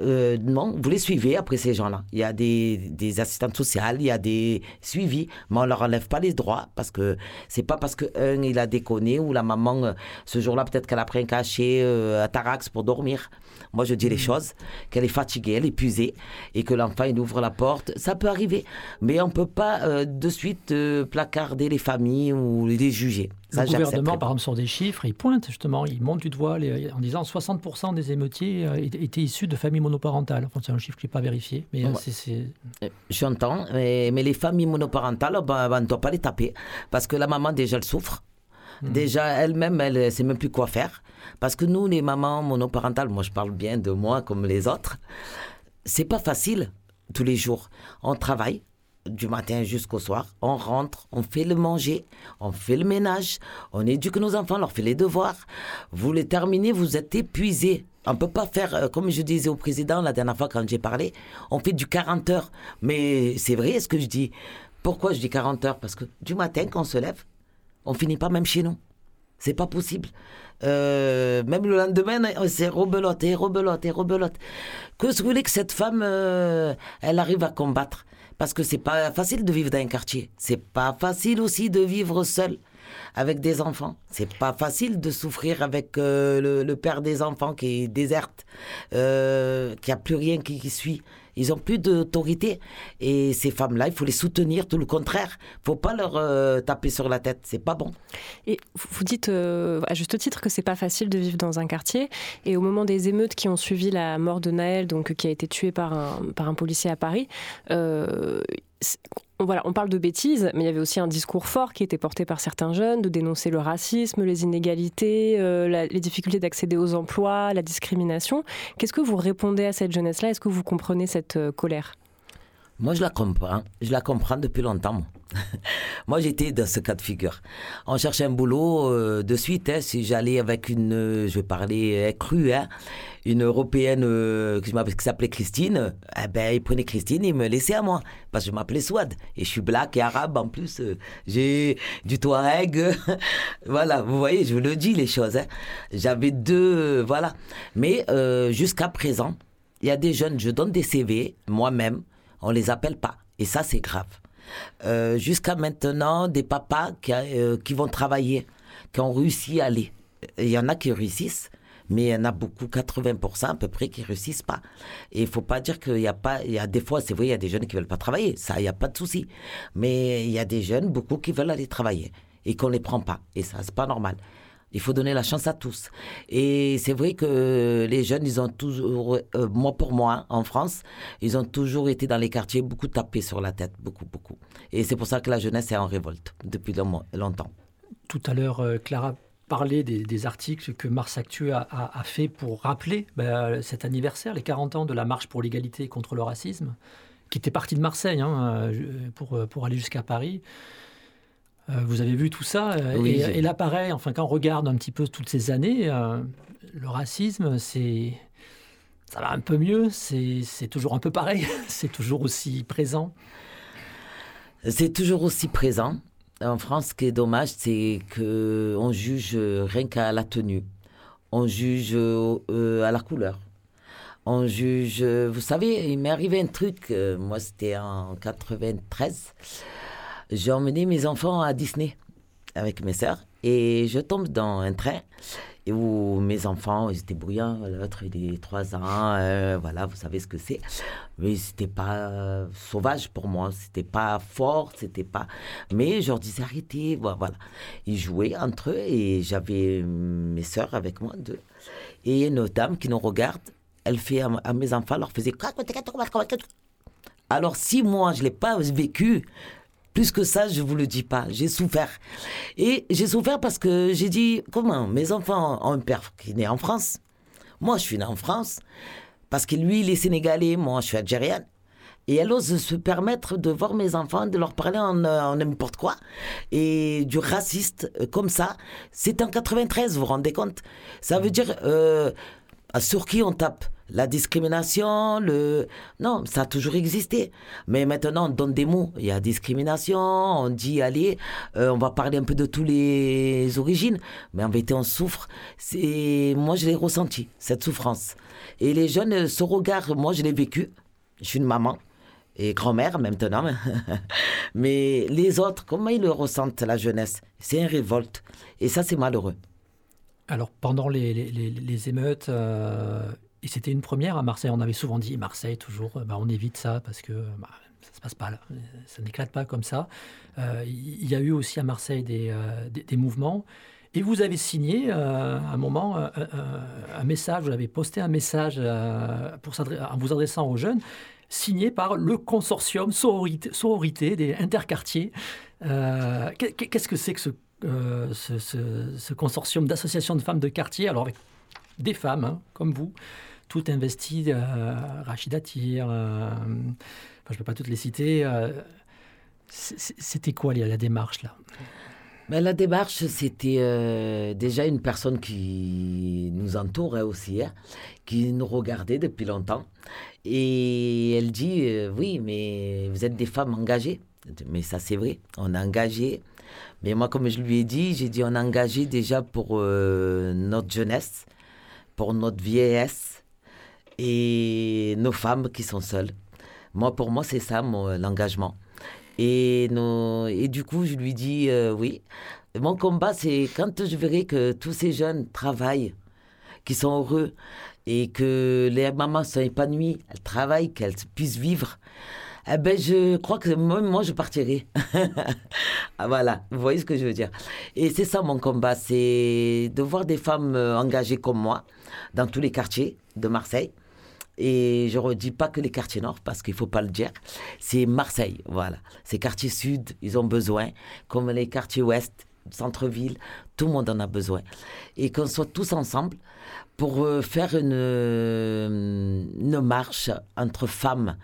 euh, non, vous les suivez après ces gens-là. Il y a des, des assistantes sociales, il y a des suivis, mais on leur enlève pas les droits parce que c'est pas parce que un il a déconné ou la maman euh, ce jour-là peut-être qu'elle a pris un cachet euh, à Tarax pour dormir. Moi je dis les choses, qu'elle est fatiguée, elle est épuisée et que l'enfant il ouvre la porte, ça peut arriver, mais on peut pas euh, de suite placarder les familles ou les juger. Ça, le gouvernement, par exemple, sur des chiffres, il pointe justement, il monte du doigt les- en disant 60% des émeutiers euh, étaient issus de familles monoparentales. Enfin, c'est un chiffre qui n'est pas vérifié, mais euh, Ouais. c'est- Euh, J'entends, mais, mais les familles monoparentales, ben, ben, on ne doit pas les taper. Parce que la maman, déjà, elle souffre. Déjà, elle-même, elle ne sait même plus quoi faire. Parce que nous, les mamans monoparentales, moi, je parle bien de moi comme les autres, c'est pas facile tous les jours. On travaille du matin jusqu'au soir, on rentre, on fait le manger, on fait le ménage, on éduque nos enfants, on leur fait les devoirs. Vous les terminez, vous êtes épuisés. On ne peut pas faire, euh, comme je disais au président la dernière fois quand j'ai parlé, on fait du 40 heures. Mais c'est vrai ce que je dis. Pourquoi je dis 40 heures? Parce que du matin, quand on se lève, on finit pas même chez nous. C'est pas possible. Euh, même le lendemain, c'est rebelote et rebelote et rebelote. Que vous voulez que cette femme, euh, elle arrive à combattre? Parce que c'est pas facile de vivre dans un quartier. C'est pas facile aussi de vivre seul avec des enfants. C'est pas facile de souffrir avec euh, le, père des enfants qui est déserte, euh, qui a plus rien qui, qui suit. Ils ont plus d'autorité. Et ces femmes-là, il faut les soutenir, tout le contraire. faut pas leur euh, taper sur la tête. C'est pas bon. Et vous dites euh, à juste titre que c'est pas facile de vivre dans un quartier. Et au moment des émeutes qui ont suivi la mort de Naël, donc qui a été tué par un, par un policier à Paris, euh, voilà, on parle de bêtises, mais il y avait aussi un discours fort qui était porté par certains jeunes de dénoncer le racisme, les inégalités, euh, les difficultés d'accéder aux emplois, la discrimination. Qu'est-ce que vous répondez à cette jeunesse-là? Est-ce que vous comprenez cette euh, colère? Moi, je la comprends. Je la comprends depuis longtemps. Moi, j'étais dans ce cas de figure. On cherchait un boulot euh, de suite. hein, si j'allais avec une, euh, je vais parler euh, crue, hein, une européenne euh, qui s'appelait Christine, eh ben, il prenait Christine et me laissait à moi. Parce que je m'appelais Swad. Et je suis black et arabe en plus. j'ai du Touareg. voilà, vous voyez, je vous le dis les choses. hein. J'avais deux. voilà. Mais jusqu'à présent, il y a des jeunes, je donne des CV, moi-même, on les appelle pas. Et ça, c'est grave. Euh, Jusqu'à maintenant, des papas qui, euh, qui vont travailler, qui ont réussi à aller. Il y en a qui réussissent, mais il y en a beaucoup, 80% à peu près, qui réussissent pas. Et il faut pas dire qu'il y a pas, il y a des fois, c'est vrai, il y a des jeunes qui veulent pas travailler. Ça, il y a pas de souci. Mais il y a des jeunes, beaucoup, qui veulent aller travailler et qu'on les prend pas. Et ça, c'est pas normal. Il faut donner la chance à tous. Et c'est vrai que les jeunes, ils ont toujours, euh, moi pour moi, en France, ils ont toujours été dans les quartiers beaucoup tapés sur la tête, beaucoup, beaucoup. Et c'est pour ça que la jeunesse est en révolte depuis long- longtemps. Tout à l'heure, euh, Clara parlait des, articles que Mars Actu a, fait pour rappeler ben, cet anniversaire, les 40 ans de la marche pour l'égalité contre le racisme, qui était partie de Marseille hein, euh, pour aller jusqu'à Paris. Euh, vous avez vu tout ça euh, Oui, et, là, pareil, enfin, quand on regarde un petit peu toutes ces années, euh, le racisme, c'est. Ça va un peu mieux, c'est toujours un peu pareil, c'est toujours aussi présent. C'est toujours aussi présent. En France, ce qui est dommage, c'est que on juge rien qu'à la tenue. On juge à la couleur. On juge. vous savez, il m'est arrivé un truc. moi, c'était en 93. J'ai emmené mes enfants à Disney avec mes sœurs et je tombe dans un train où mes enfants, ils étaient bruyants. L'autre, il est 3 ans. euh, voilà, vous savez ce que c'est. Mais c'était pas euh, sauvage pour moi. C'était pas fort. C'était pas. Mais je leur disais arrêtez. Voilà. Ils jouaient entre eux et j'avais mes sœurs avec moi, deux. Et une dame qui nous regarde, elle fait à, mes enfants, leur faisait. Alors, si moi, je l'ai pas vécu, plus que ça, je vous le dis pas. J'ai souffert. Et j'ai souffert parce que j'ai dit, comment Mes enfants ont un père qui est né en France? Moi, je suis né en France. Parce que lui, il est sénégalais, moi, je suis algérienne. Et elle ose se permettre de voir mes enfants, de leur parler en, euh, n'importe quoi. Et du raciste euh, comme ça. C'est en 93, vous vous rendez compte? Ça veut dire euh, sur qui on tape? La discrimination, le... Non, ça a toujours existé. Mais maintenant, on donne des mots. Il y a discrimination, on dit, allez, euh, on va parler un peu de tous les origines. Mais en vérité, on souffre. C'est... Moi, je l'ai ressenti, cette souffrance. Et les jeunes, euh, ce regard, moi, je l'ai vécu. Je suis une maman et grand-mère maintenant. Mais les autres, comment ils le ressentent, la jeunesse? C'est une révolte. Et ça, c'est malheureux. Alors, pendant les- les émeutes, euh, et c'était une première à Marseille, on avait souvent dit Marseille, toujours, bah, on évite ça parce que bah, Ça se passe pas là. Ça n'éclate pas comme ça. Euh, Il y a eu aussi à Marseille des, euh, mouvements. Et vous avez signé euh, à un moment un message, vous avez posté un message en vous adressant aux jeunes, signé par le consortium sororité, sororité des interquartiers. Qu'est- Qu'est-ce que c'est que ce consortium d'associations de femmes de quartier? Alors avec des femmes hein, comme vous, toutes investies, euh, Rachida Tir, euh, enfin, je ne peux pas toutes les citer. euh, C'était quoi la, démarche là? Mais la démarche, c'était euh, déjà une personne qui nous entourait aussi, hein, qui nous regardait depuis longtemps. Et elle dit, oui, mais vous êtes des femmes engagées. Mais ça, c'est vrai, on est engagé. Mais moi, comme je lui ai dit, j'ai dit, on est engagé déjà pour notre jeunesse, pour notre vieillesse et nos femmes qui sont seules. Moi, pour moi, c'est ça, mon- l'engagement. Et, et du coup, je lui dis euh, oui. Mon combat, c'est quand je verrai que tous ces jeunes travaillent, qui sont heureux et que les mamans sont épanouies, elles travaillent, qu'elles puissent vivre. Eh ben, je crois que moi, moi je partirai. ah, voilà, vous voyez ce que je veux dire. Et c'est ça mon combat, c'est de voir des femmes euh, engagées comme moi dans tous les quartiers de Marseille. Et je ne redis pas que les quartiers nord, parce qu'il ne faut pas le dire. C'est Marseille, voilà. Ces quartiers sud, ils ont besoin, comme les quartiers ouest, centre-ville, tout le monde en a besoin. Et qu'on soit tous ensemble pour euh, faire une, une marche entre femmes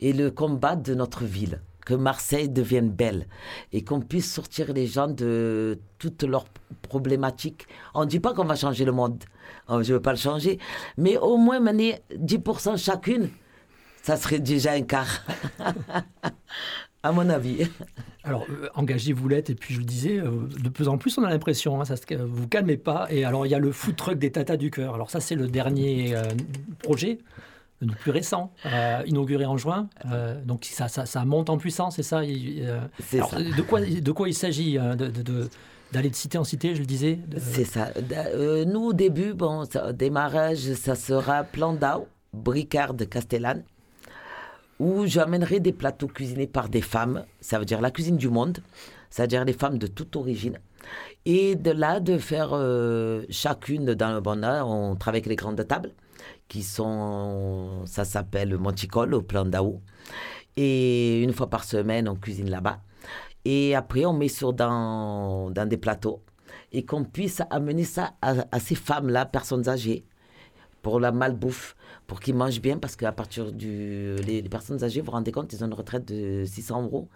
et le combat de notre ville. Que Marseille devienne belle et qu'on puisse sortir les gens de toutes leurs problématiques. On ne dit pas qu'on va changer le monde. Oh, Je ne veux pas le changer. Mais au moins mener 10% chacune, ça serait déjà un quart. à mon avis. Alors, euh, engagé, vous l'êtes, et puis je le disais, euh, de plus en plus, on a l'impression, hein, ça se- vous calmez pas. Et alors, il y a le food truck des Tatas du Cœur. Alors, ça, c'est le dernier euh, projet, le plus récent, euh, inauguré en juin. Euh, donc, ça, ça, ça monte en puissance, c'est ça il- euh, C'est alors, ça. De quoi, de quoi il s'agit de, de- de- D'aller de cité en cité, je le disais C'est ça. Euh, nous, au début, bon, ça- démarrage, ça sera Plandau, Bricard de Castellane, où j'amènerai des plateaux cuisinés par des femmes, ça veut dire la cuisine du monde, c'est-à-dire les femmes de toute origine. Et de là, de faire euh, chacune dans le bon là, on travaille avec les grandes tables, qui sont, ça s'appelle Monticole au Plandau. Et une fois par semaine, on cuisine là-bas. Et après, on met sur dans, des plateaux et qu'on puisse amener ça à, ces femmes-là, personnes âgées, pour la malbouffe, pour qu'ils mangent bien, parce qu'à partir du... Les, personnes âgées, vous vous rendez compte, ils ont une retraite de 600 euros.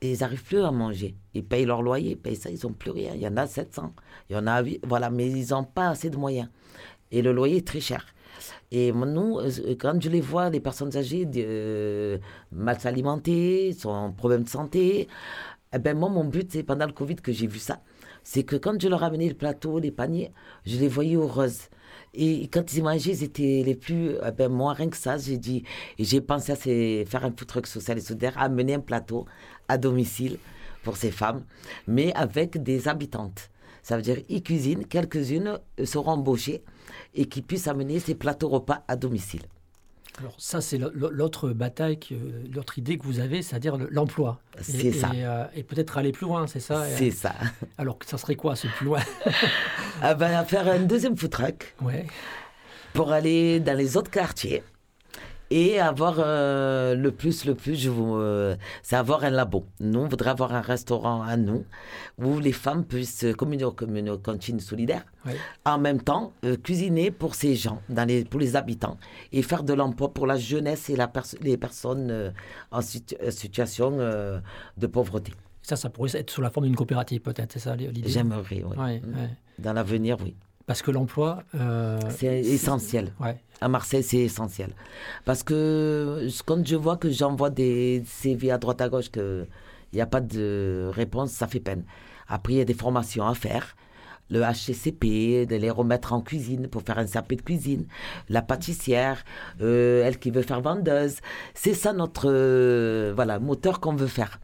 Et ils n'arrivent plus à manger. Ils payent leur loyer, ils payent ça, ils n'ont plus rien. Il y en a 700, il y en a 8, voilà, mais ils n'ont pas assez de moyens. Et le loyer est très cher. Et moi, nous, euh, quand je les vois, les personnes âgées euh, mal s'alimenter, sont problème de santé, eh ben moi, mon but, c'est pendant le Covid que j'ai vu ça, c'est que quand je leur amenais le plateau, les paniers, je les voyais heureuses. Et quand ils mangeaient, ils étaient les plus. eh ben moi, rien que ça, j'ai dit. J'ai pensé à faire un food truck social et solidaire, amener un plateau à domicile pour ces femmes, mais avec des habitantes. Ça veut dire, ils cuisinent, quelques-unes euh, seront embauchées et qui puissent amener ces plateaux repas à domicile. Alors ça, c'est l'autre bataille, l'autre idée que vous avez, c'est-à-dire le- l'emploi. C'est ça. Et, euh, et peut-être aller plus loin, c'est ça C'est ça. Alors, ça serait quoi, ce plus loin? Ah ben, faire un deuxième food truck Ouais. pour aller dans les autres quartiers et avoir euh, le plus, le plus, je vous, euh, c'est avoir un labo. Nous, on voudrait avoir un restaurant à nous où les femmes puissent, comme une, comme une cantine solidaire, en même temps euh, cuisiner pour ces gens, dans les, pour les habitants, et faire de l'emploi pour la jeunesse et la perso- les personnes en situ- situation de pauvreté. Ça, ça pourrait être sous la forme d'une coopérative, peut-être, c'est ça l'idée? J'aimerais, oui. Ouais, ouais. Dans l'avenir, oui. Parce que l'emploi. euh, C'est essentiel. Ouais. À Marseille, c'est essentiel. Parce que quand je vois que j'envoie des CV à droite à gauche, qu'il n'y a pas de réponse, ça fait peine. Après, il y a des formations à faire. Le HCCP, de les remettre en cuisine pour faire un CAP de cuisine. La pâtissière, euh, elle qui veut faire vendeuse. C'est ça notre euh, voilà, moteur qu'on veut faire.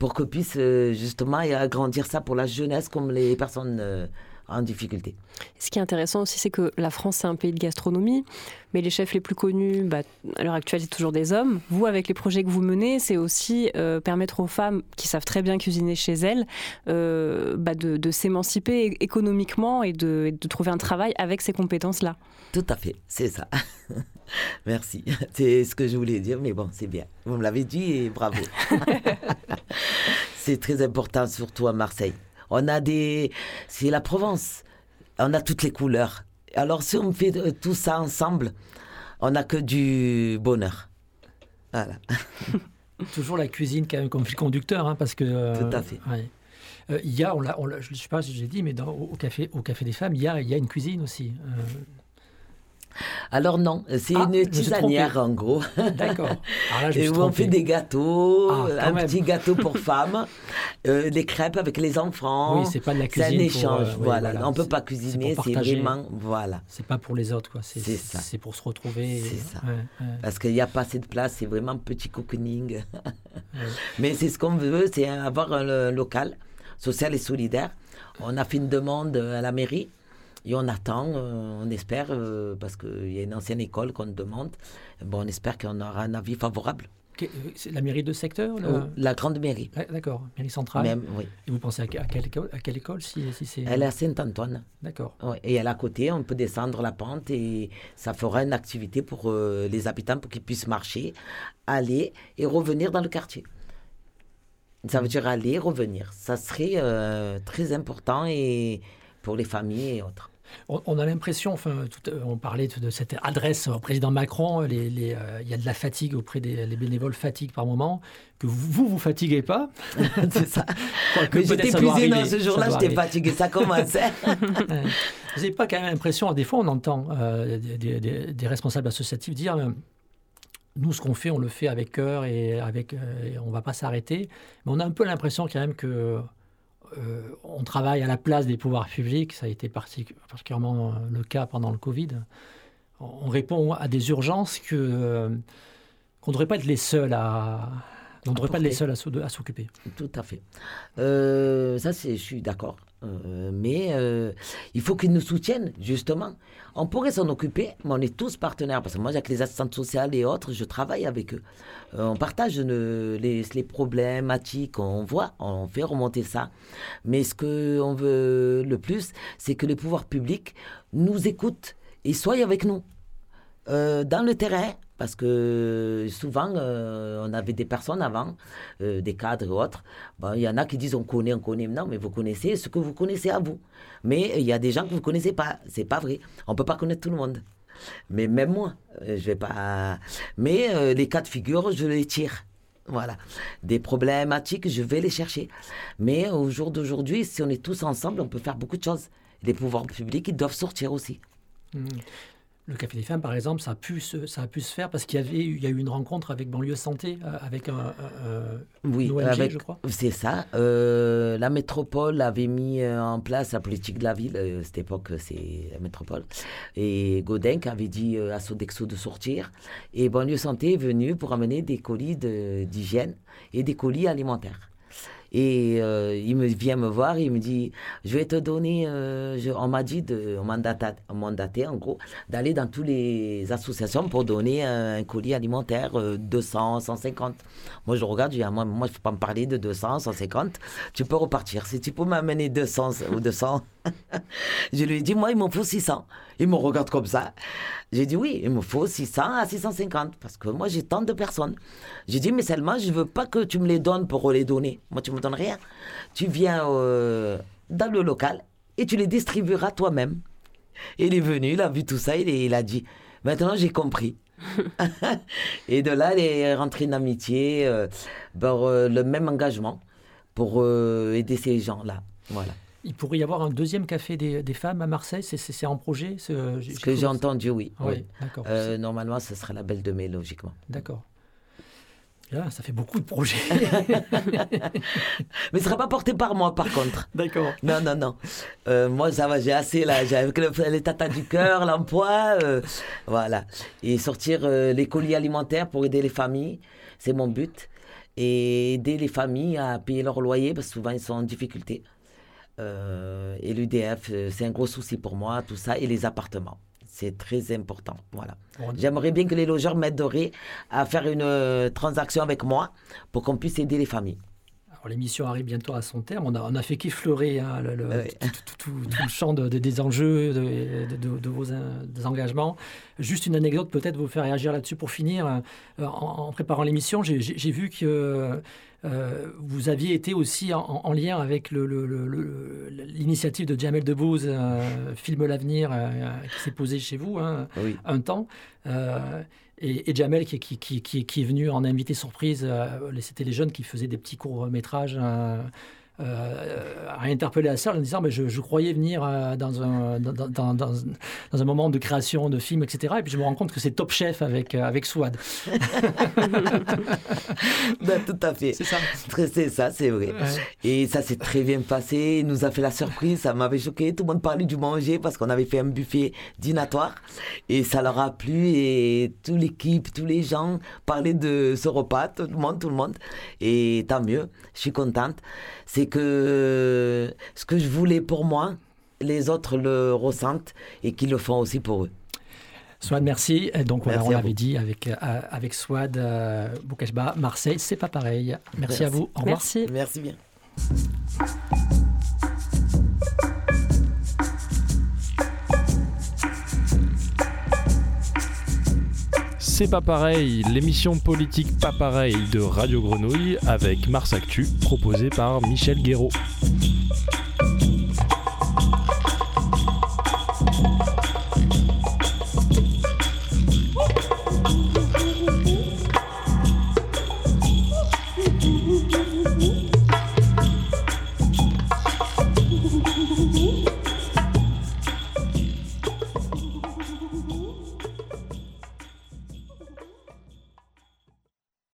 Pour qu'on puisse euh, justement agrandir ça pour la jeunesse comme les personnes en difficulté. Ce qui est intéressant aussi, c'est que la France, c'est un pays de gastronomie, mais les chefs les plus connus, bah, à l'heure actuelle, c'est toujours des hommes. Vous, avec les projets que vous menez, c'est aussi euh, permettre aux femmes qui savent très bien cuisiner chez elles euh, bah, de, de s'émanciper économiquement et de, et de trouver un travail avec ces compétences-là. Tout à fait, c'est ça. Merci. C'est ce que je voulais dire, mais bon, c'est bien. Vous me l'avez dit et bravo. c'est très important, surtout à Marseille. On a des. C'est la Provence. On a toutes les couleurs. Alors, si on fait euh, tout ça ensemble, on n'a que du bonheur. Voilà. Toujours la cuisine quand même comme fil conducteur, hein, parce que. euh, Tout à fait. ouais. Euh, Il y a, on on je ne sais pas si j'ai dit, mais dans, au, café, au Café des Femmes, il y a, il y a une cuisine aussi. Euh, Alors, non, c'est Ah, une tisanière en gros. D'accord. Et où on fait des gâteaux, Ah, un même. petit gâteau pour femmes, euh, des crêpes avec les enfants. Oui, c'est pas de la C'est un cuisine. pour, échange, euh, oui, voilà. On peut pas cuisiner, c'est vraiment, voilà. C'est pas pour les autres, quoi. C'est ça. C'est pour se retrouver. C'est ça. ouais, ouais, Parce qu'il n'y a pas assez de place, c'est vraiment petit cocooning. ouais. Mais c'est ce qu'on veut, c'est avoir un local social et solidaire. On a fait une demande à la mairie et on attend, euh, on espère, euh, parce qu'il y a une ancienne école qu'on demande. Bon, on espère qu'on aura un avis favorable. Euh, C'est la mairie de secteur Oh, La grande mairie, Ah, D'accord, mairie centrale. même, oui. Et vous pensez à, que- à quelle école, à quelle école si, si c'est. Elle est à Saint-Antoine. D'accord. Et elle à côté, on peut descendre la pente et ça fera une activité pour euh, les habitants pour qu'ils puissent marcher, aller et revenir dans le quartier. Ça veut dire aller, revenir. Ça serait euh, très important et pour les familles et autres. On, on a l'impression, enfin, tout- euh, on parlait de cette adresse au président Macron, les- les, euh, il y a de la fatigue auprès des les bénévoles, fatigue par moment, que vous vous, vous fatiguez pas. C'est ça. Quoique Mais j'étais épuisée dans ce jour-là, j'étais fatiguée, ça commençait. Vous n'avez pas quand même l'impression, des fois on entend euh, des, des- des- des responsables associatifs dire euh, nous ce qu'on fait, on le fait avec cœur et avec, euh, et on ne va pas s'arrêter. Mais on a un peu l'impression quand même que euh, on travaille à la place des pouvoirs publics. Ça a été partic- particulièrement euh, le cas pendant le Covid. On on répond à des urgences que euh, qu'on ne devrait pas être les seuls à on ne devrait pas être les seuls à s'o- à s'occuper. Tout à fait. Euh, ça, c'est, je suis d'accord. Euh, mais euh, il faut qu'ils nous soutiennent, justement. On pourrait s'en occuper, mais on est tous partenaires. Parce que moi, avec les assistantes sociales et autres, je travaille avec eux. Euh, on partage les, les problématiques, on voit, on fait remonter ça. Mais ce qu'on veut le plus, c'est que les pouvoirs publics nous écoutent et soient avec nous. Dans le terrain, parce que souvent, euh, on avait des personnes avant, euh, des cadres et autres. Il y en a qui disent on connaît, on connaît. Non, mais vous connaissez ce que vous connaissez à vous. Mais il y a des gens que vous connaissez pas. C'est pas vrai. On peut pas connaître tout le monde. Mais même moi, euh, je vais pas. Mais euh, les cas de figure, je les tire. Voilà. Des problématiques, je vais les chercher. Mais au jour d'aujourd'hui, si on est tous ensemble, on peut faire beaucoup de choses. Les pouvoirs publics, ils doivent sortir aussi. Mm. Le Café des Femmes, par exemple, ça a pu se, ça a pu se faire parce qu'il y, avait, eu- il y a eu une rencontre avec Banlieue Santé, euh, avec un, un- Oui, ONG, avec- je crois. C'est ça. Euh, la métropole avait mis euh, en place la politique de la ville. Euh, cette époque, c'est la métropole. Et Godin qui avait dit à Sodexo de sortir. Et Banlieue Santé est venu pour amener des colis de- d'hygiène et des colis alimentaires. Et euh, il me vient me voir, il me dit, je vais te donner, euh, on m'a dit, de, on mandaté en gros, d'aller dans toutes les associations pour donner un, colis alimentaire, euh, 200, 150. Moi je regarde, je dis, ah, moi, moi je peux pas me parler de 200, 150, tu peux repartir. Si tu peux m'amener 200 ou 200, je lui ai dit, moi il m'en faut 600. Il me regarde comme ça. J'ai dit, oui, il me faut 600 à 650, parce que moi j'ai tant de personnes. J'ai dit, mais seulement, je veux pas que tu me les donnes pour les donner. Moi, tu me donnes rien. Tu viens euh, dans le local et tu les distribueras toi-même. Il est venu, il a vu tout ça, il, est- il a dit, maintenant j'ai compris. et de là, il est rentré en amitié, euh, pour euh, le même engagement pour euh, aider ces gens-là. Voilà. Il pourrait y avoir un deuxième Café des, des Femmes à Marseille, c'est- en projet ce, Ce que j'ai entendu, oui. Oui, oui. d'accord. Euh, normalement, ce sera la Belle de Mai, logiquement. D'accord. Là, ça fait beaucoup de projets. Mais ce ne sera pas porté par moi, par contre. d'accord. Non, non, non. Euh, moi, ça va, j'ai assez là. J'ai avec le, les tatas du cœur, l'emploi, euh, voilà. Et sortir euh, les colis alimentaires pour aider les familles, c'est mon but. Et aider les familles à payer leur loyer, parce que souvent ils sont en difficulté. Et l'UDF, c'est un gros souci pour moi, tout ça, et les appartements. C'est très important. Voilà. J'aimerais bien que les logeurs m'aideraient à faire une euh, transaction avec moi pour qu'on puisse aider les familles. L'émission arrive bientôt à son terme. On a, on a fait qu'effleurer hein, le, le- Ouais. tout, tout- tout- tout le champ de- de- des enjeux, de, vos in- des engagements. Juste une anecdote peut-être vous faire réagir là-dessus pour finir. Euh, En, en préparant l'émission, j'ai- vu que euh, vous aviez été aussi en, en lien avec l'initiative de Jamel Debbouze, euh, Filme l'avenir, euh, qui s'est posée chez vous hein, Oui. un temps. Et, Jamel qui, est venu en invité surprise, euh, c'était les jeunes qui faisaient des petits courts-métrages, euh, euh, a interpellé la salle en disant mais je, je croyais venir euh, dans, un, dans, dans, dans- dans- dans un moment de création de films, etc. Et puis je me rends compte que c'est Top Chef avec, euh, avec Swad. Ben, tout à fait. C'est ça. C'est ça, c'est vrai. Et ça s'est très bien passé. Il nous a fait la surprise. Ça m'avait choqué. Tout le monde parlait du manger parce qu'on avait fait un buffet dînatoire. Et ça leur a plu. Et toute l'équipe, tous les gens parlaient de ce repas. Tout le monde, tout le monde. Et tant mieux. Je suis contente. C'est que ce que je voulais pour moi, les autres le ressentent et qu'ils le font aussi pour eux. Swad, merci. Et donc, voilà, Merci on l'avait dit avec, euh, avec Swad, euh, Boukeshba, Marseille, c'est pas pareil. Merci, à vous. Au revoir. Merci. Merci bien. C'est pas pareil, l'émission politique pas pareil de Radio Grenouille avec Mars Actu, proposée par Michel Guéraud.